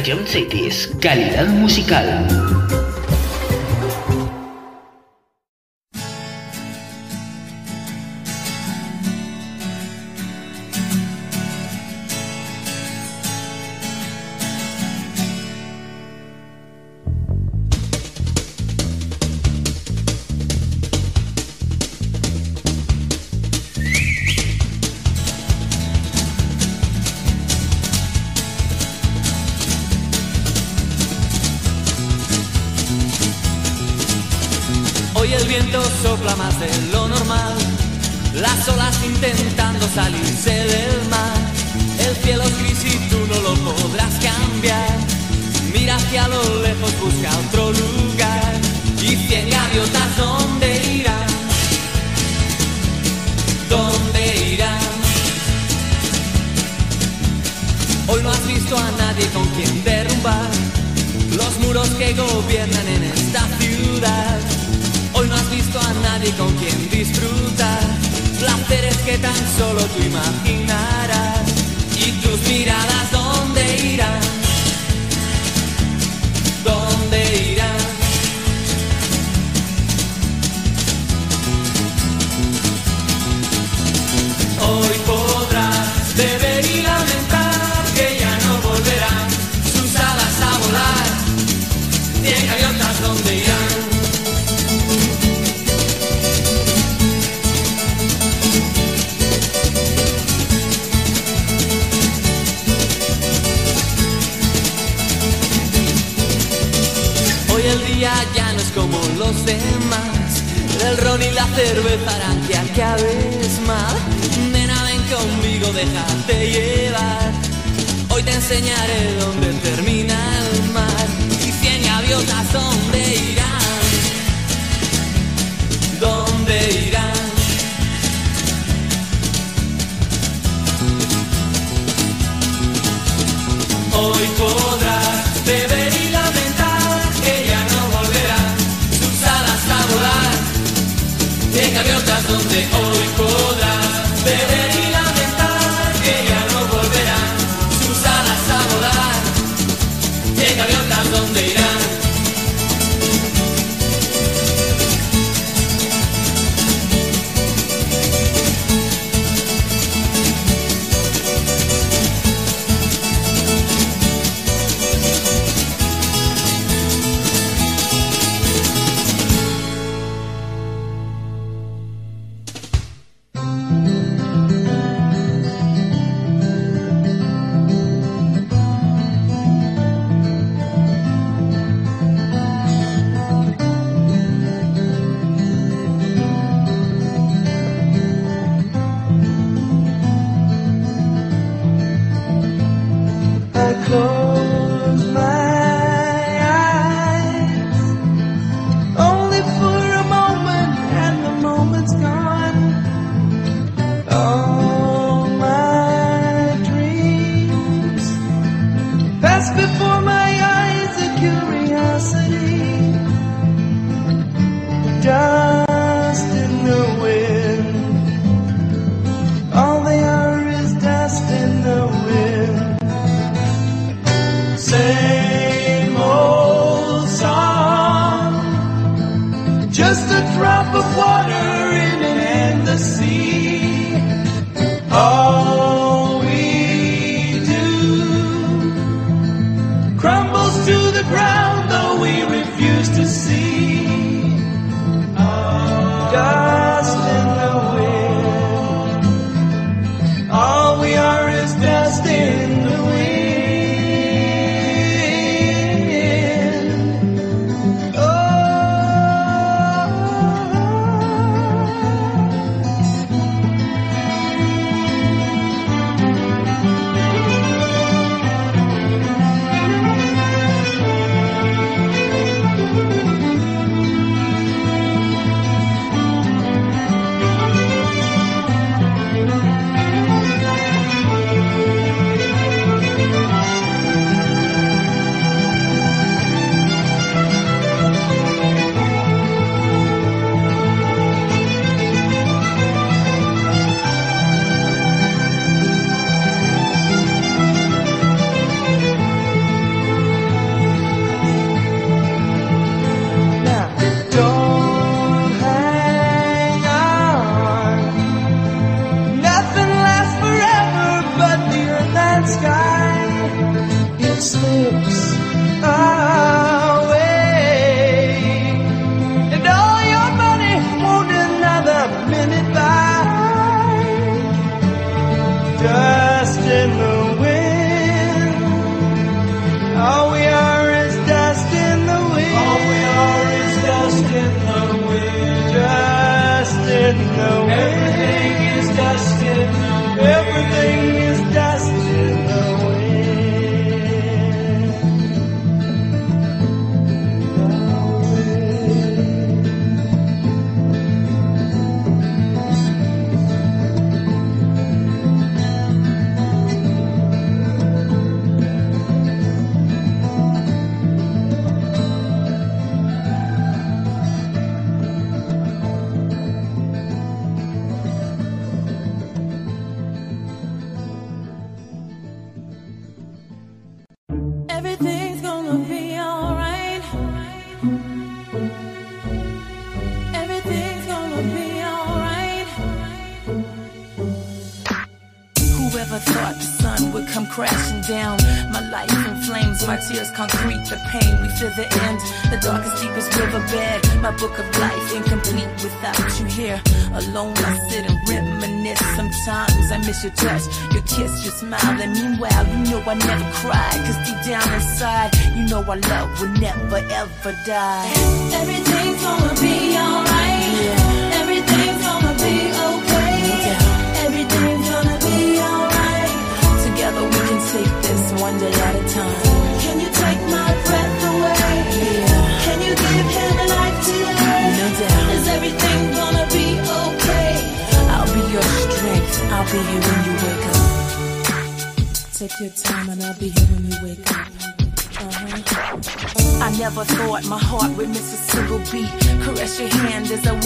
Cities, calidad musical.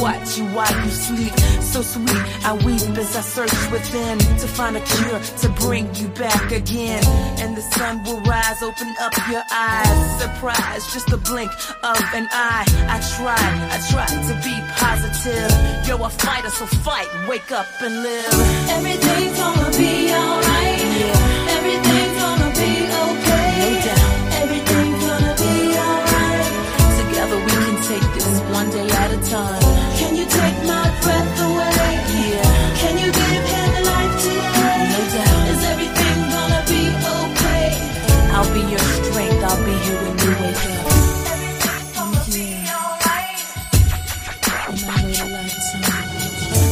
Watch you while you sleep. So sweet, I weep as I search within to find a cure to bring you back again. And the sun will rise, open up your eyes. Surprise, just a blink of an eye. I try, I try to be positive. You're a fighter, so fight, wake up and live. Everything's gonna be alright. Take this one day at a time. Can you take my breath away? Yeah. Can you give him life today? No doubt. Is everything gonna be okay? I'll be your strength. I'll be here when you wake up.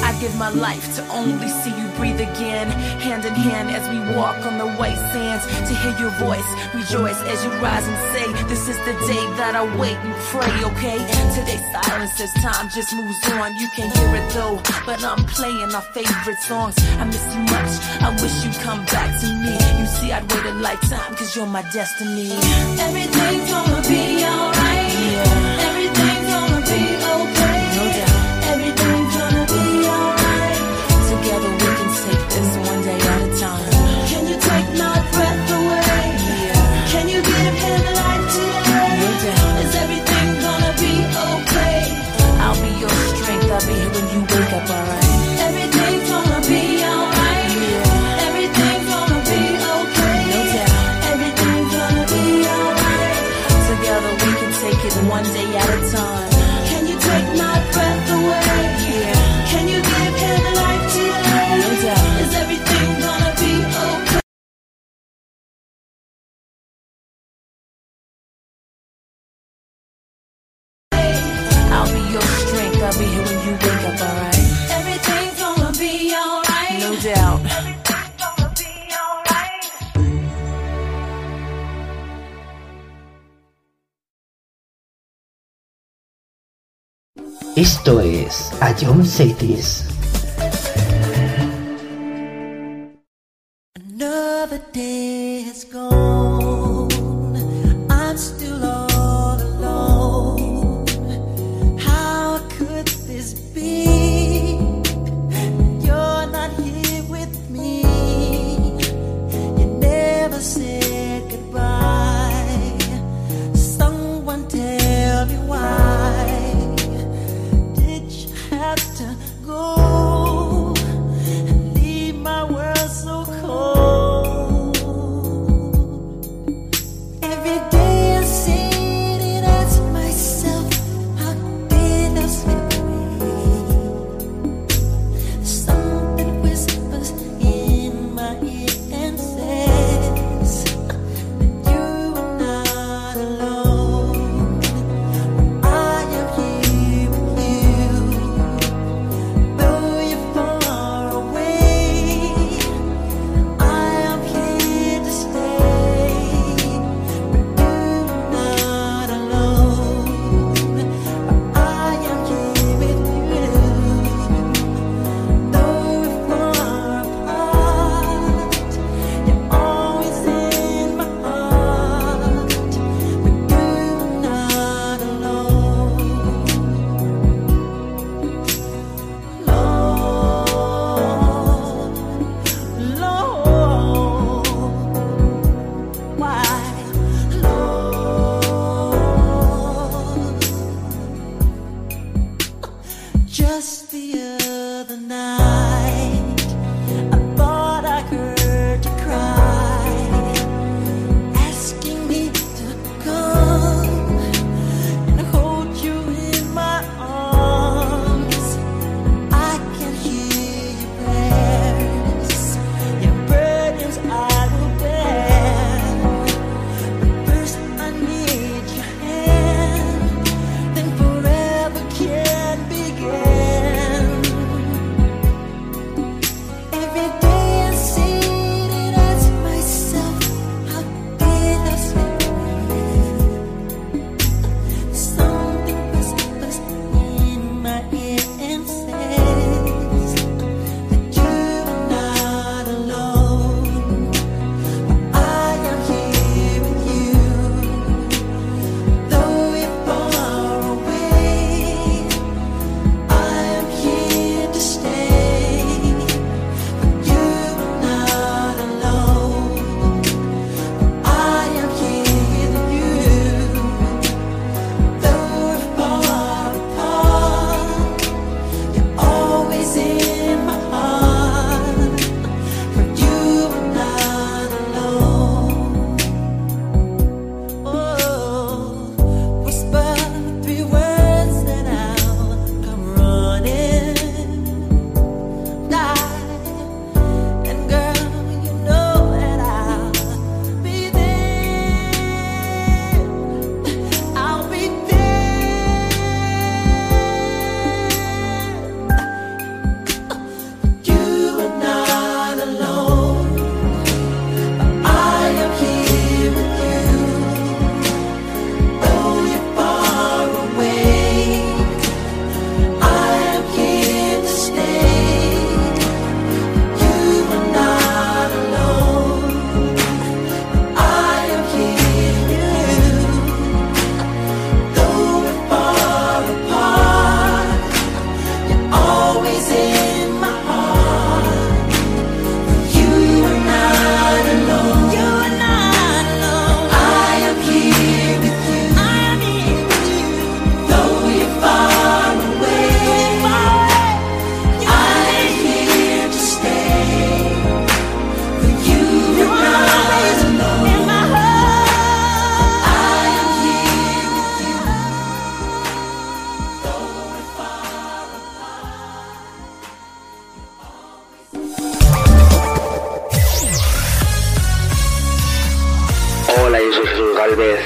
I give my life to only see you breathe again. Hand in hand as we walk on the white sands. To hear your voice, rejoice as you rise and say, This is the day that I wait and pray, okay? Today's silence as time just moves on. You can hear it though, but I'm playing our favorite songs. I miss you much. I wish you'd come back to me. You see, I'd wait a lifetime, cause you're my destiny. Everything's gonna be alright. Esto es A John Cities. Another day has gone.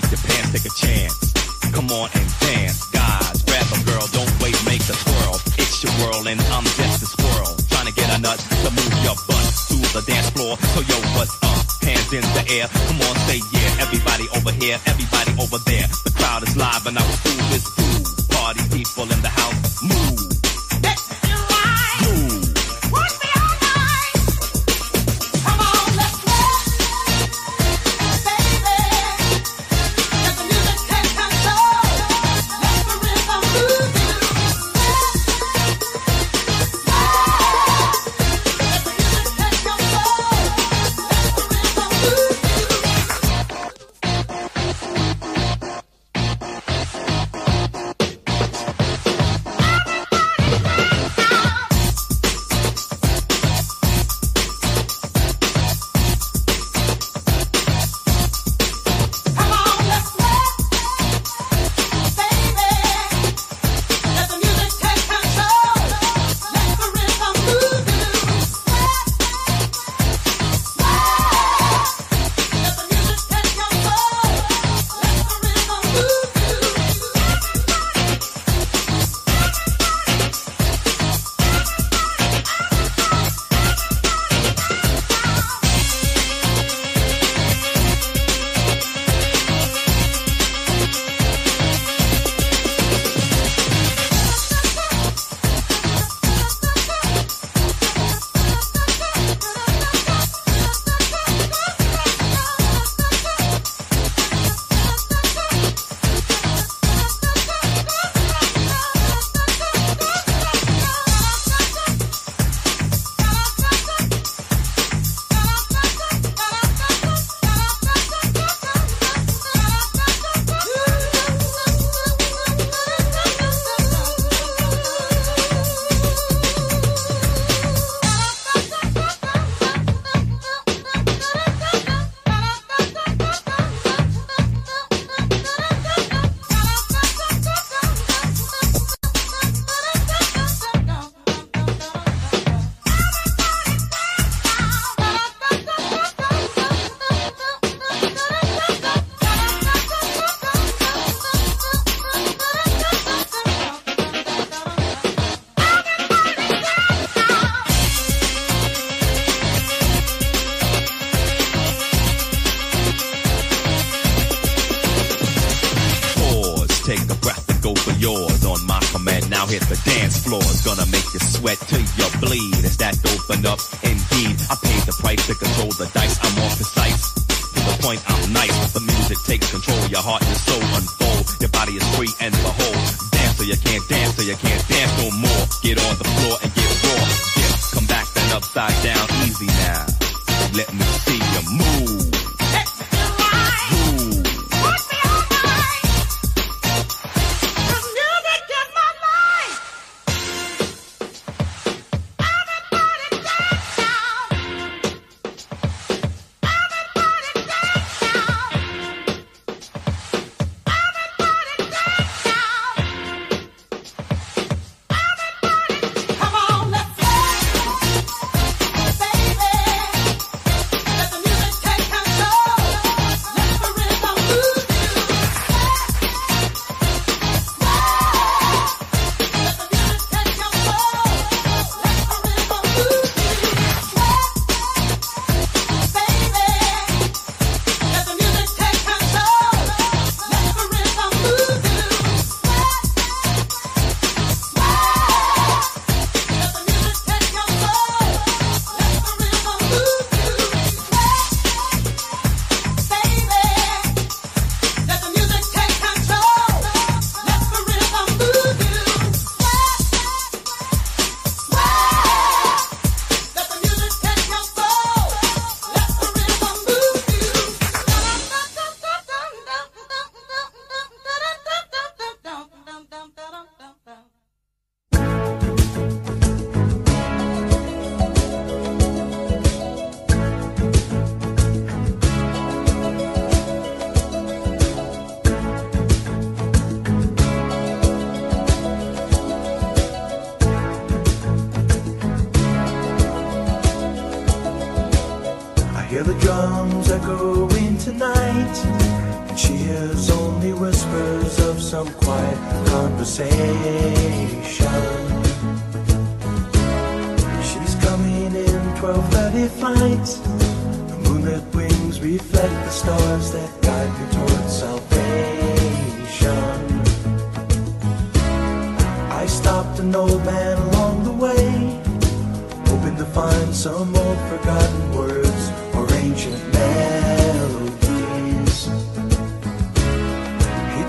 take the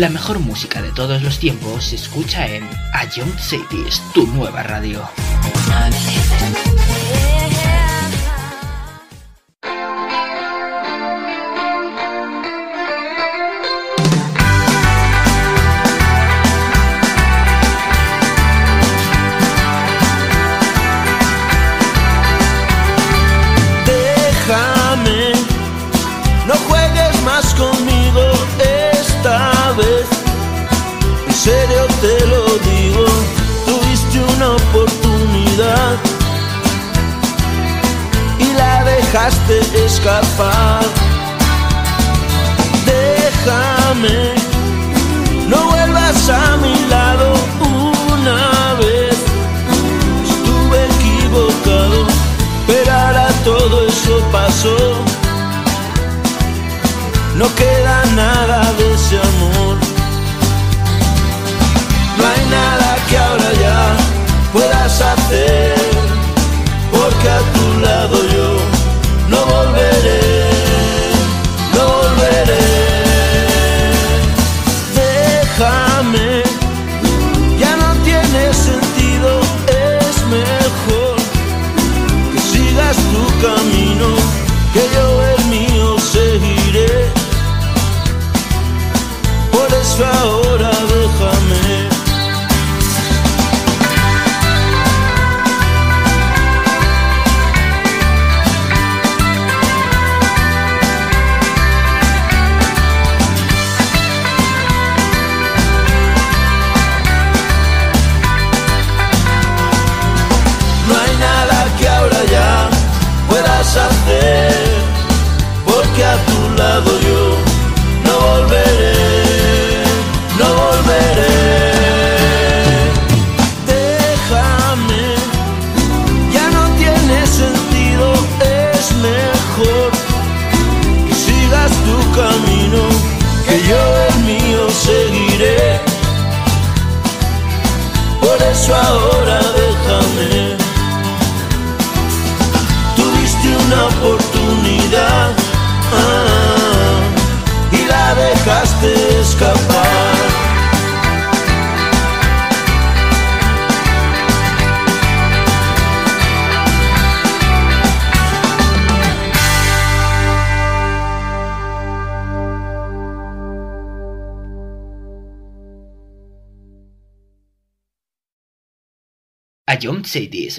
La mejor música de todos los tiempos se escucha en A Young Cities, tu nueva radio. Escapar. Déjame, no vuelvas a mi lado una vez. Estuve equivocado, pero ahora todo eso pasó. No queda nada de ese amor. No hay nada que ahora ya puedas hacer, porque a tu lado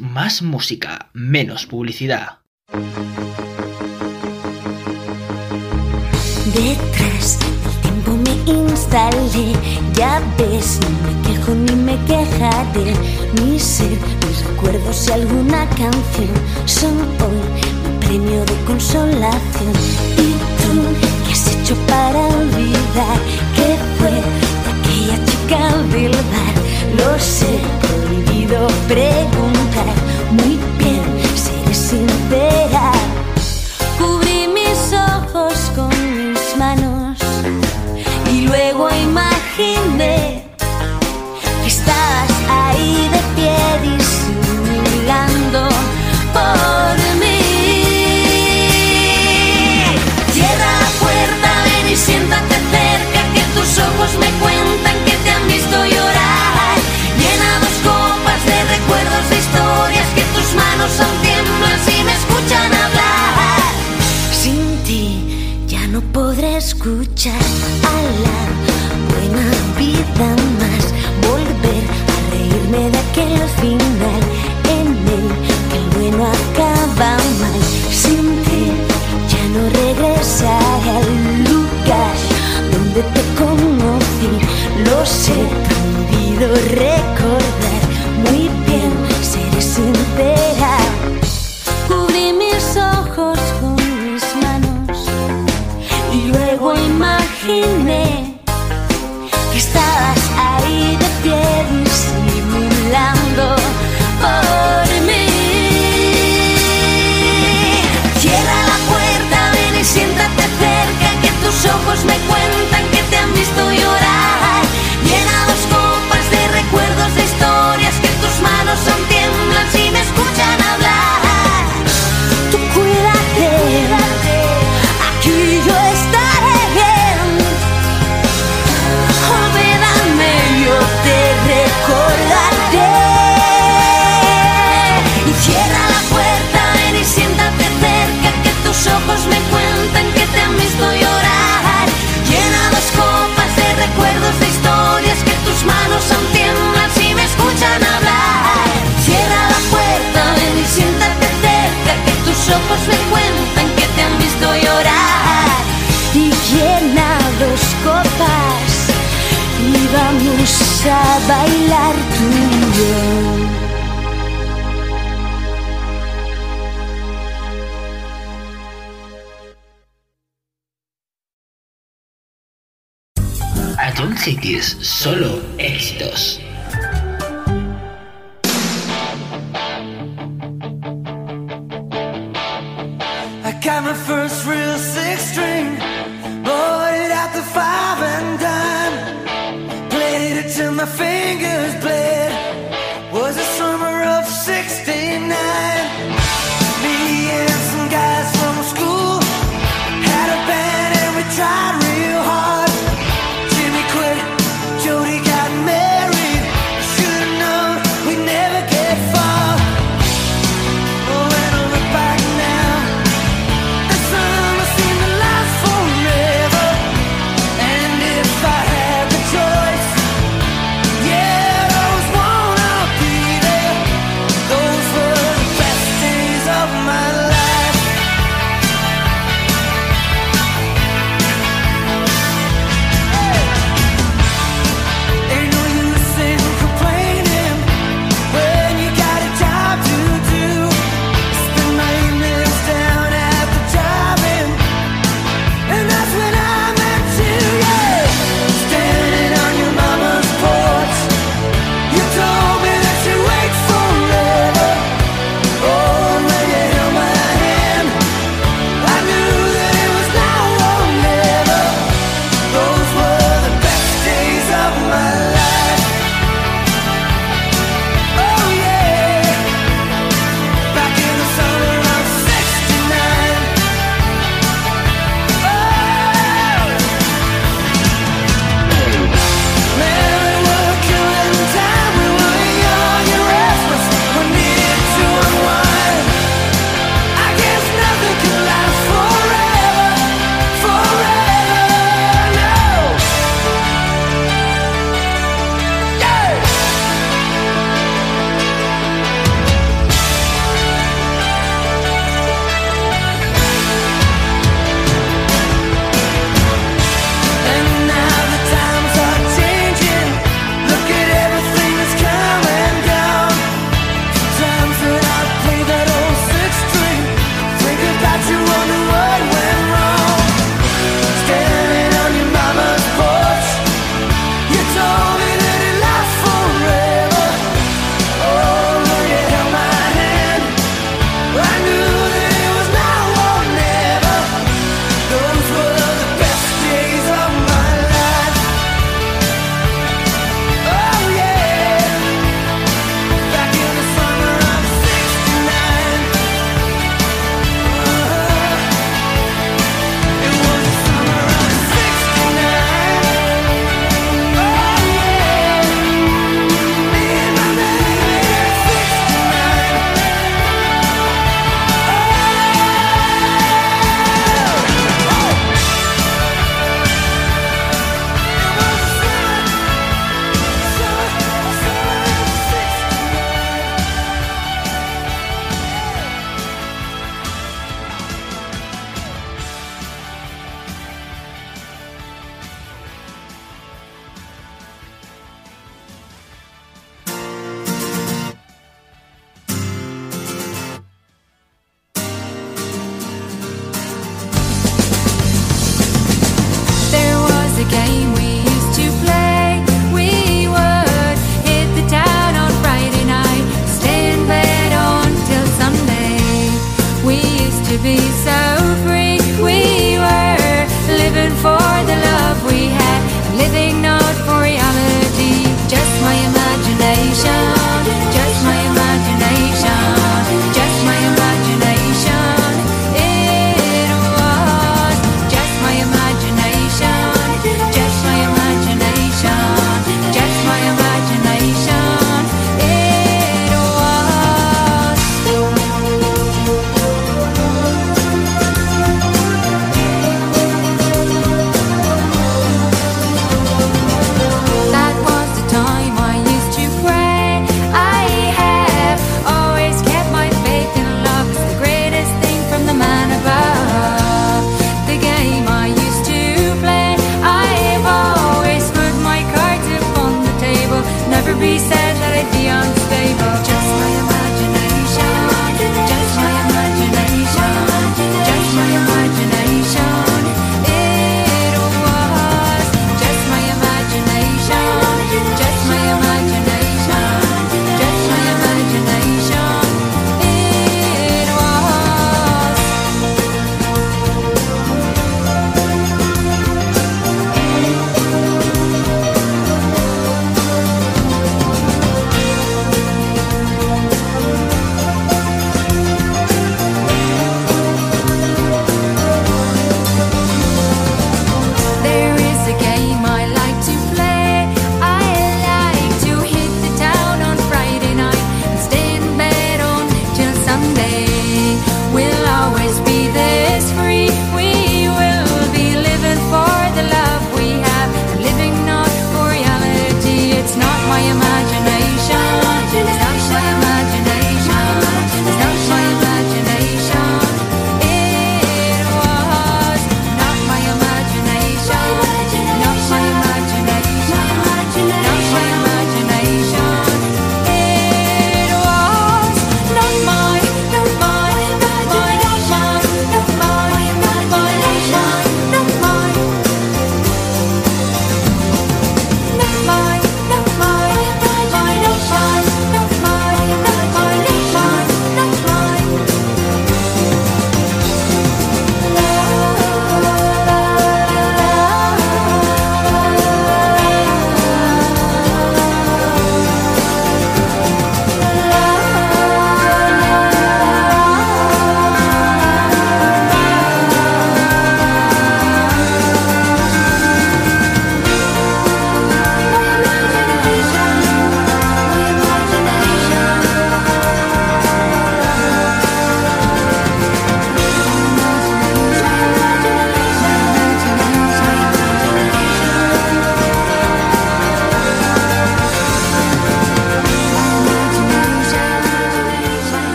más música, menos publicidad. Detrás del tiempo me instalé, ya ves, no me quejo ni me quejaré. Mi ser, mis recuerdos y alguna canción son hoy mi premio de consolación. ¿Y tú qué has hecho para olvidar que fue aquella chica del bar? Lo sé preguntar. Muy bien, seré sincera. Cubrí mis ojos con mis manos y luego imaginé de aquel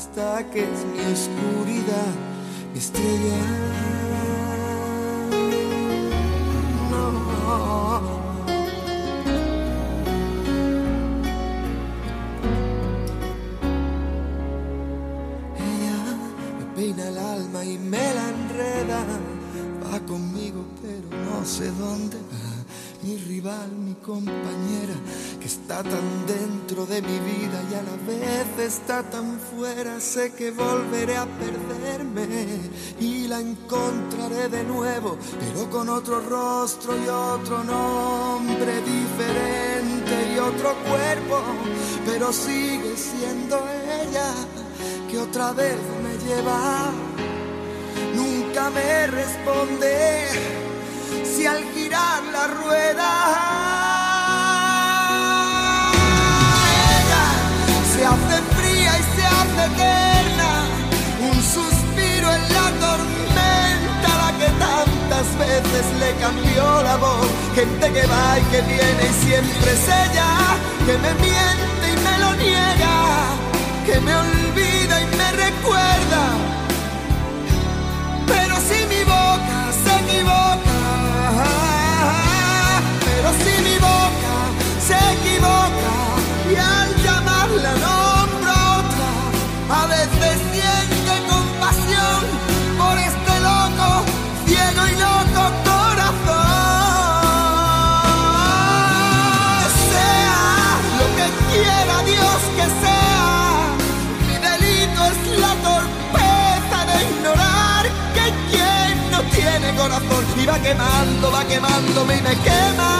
respuesta, que es mi oscuridad, mi estrella. No. Ella me peina el alma y me la enreda. Va conmigo, pero no sé dónde. va. Mi rival, mi compañera, está tan dentro de mi vida y a la vez está tan fuera. Sé que volveré a perderme y la encontraré de nuevo, pero con otro rostro y otro nombre diferente y otro cuerpo. Pero sigue siendo ella que otra vez me lleva. Nunca me responde si al girar la rueda tantas veces le cambió la voz. Gente que va y que viene y siempre es ella, que me miente y me lo niega, que me olvida y me recuerda. Pero si mi boca se equivoca, pero si mi boca se equivoca va quemando, va quemándome y me quema.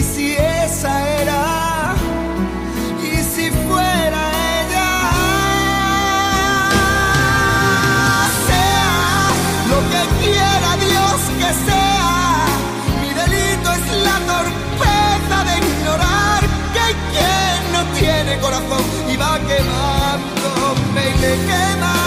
y si esa era, y si fuera ella, sea lo que quiera Dios que sea, mi delito es la torpeza de ignorar que quien no tiene corazón y va quemándome y me quema.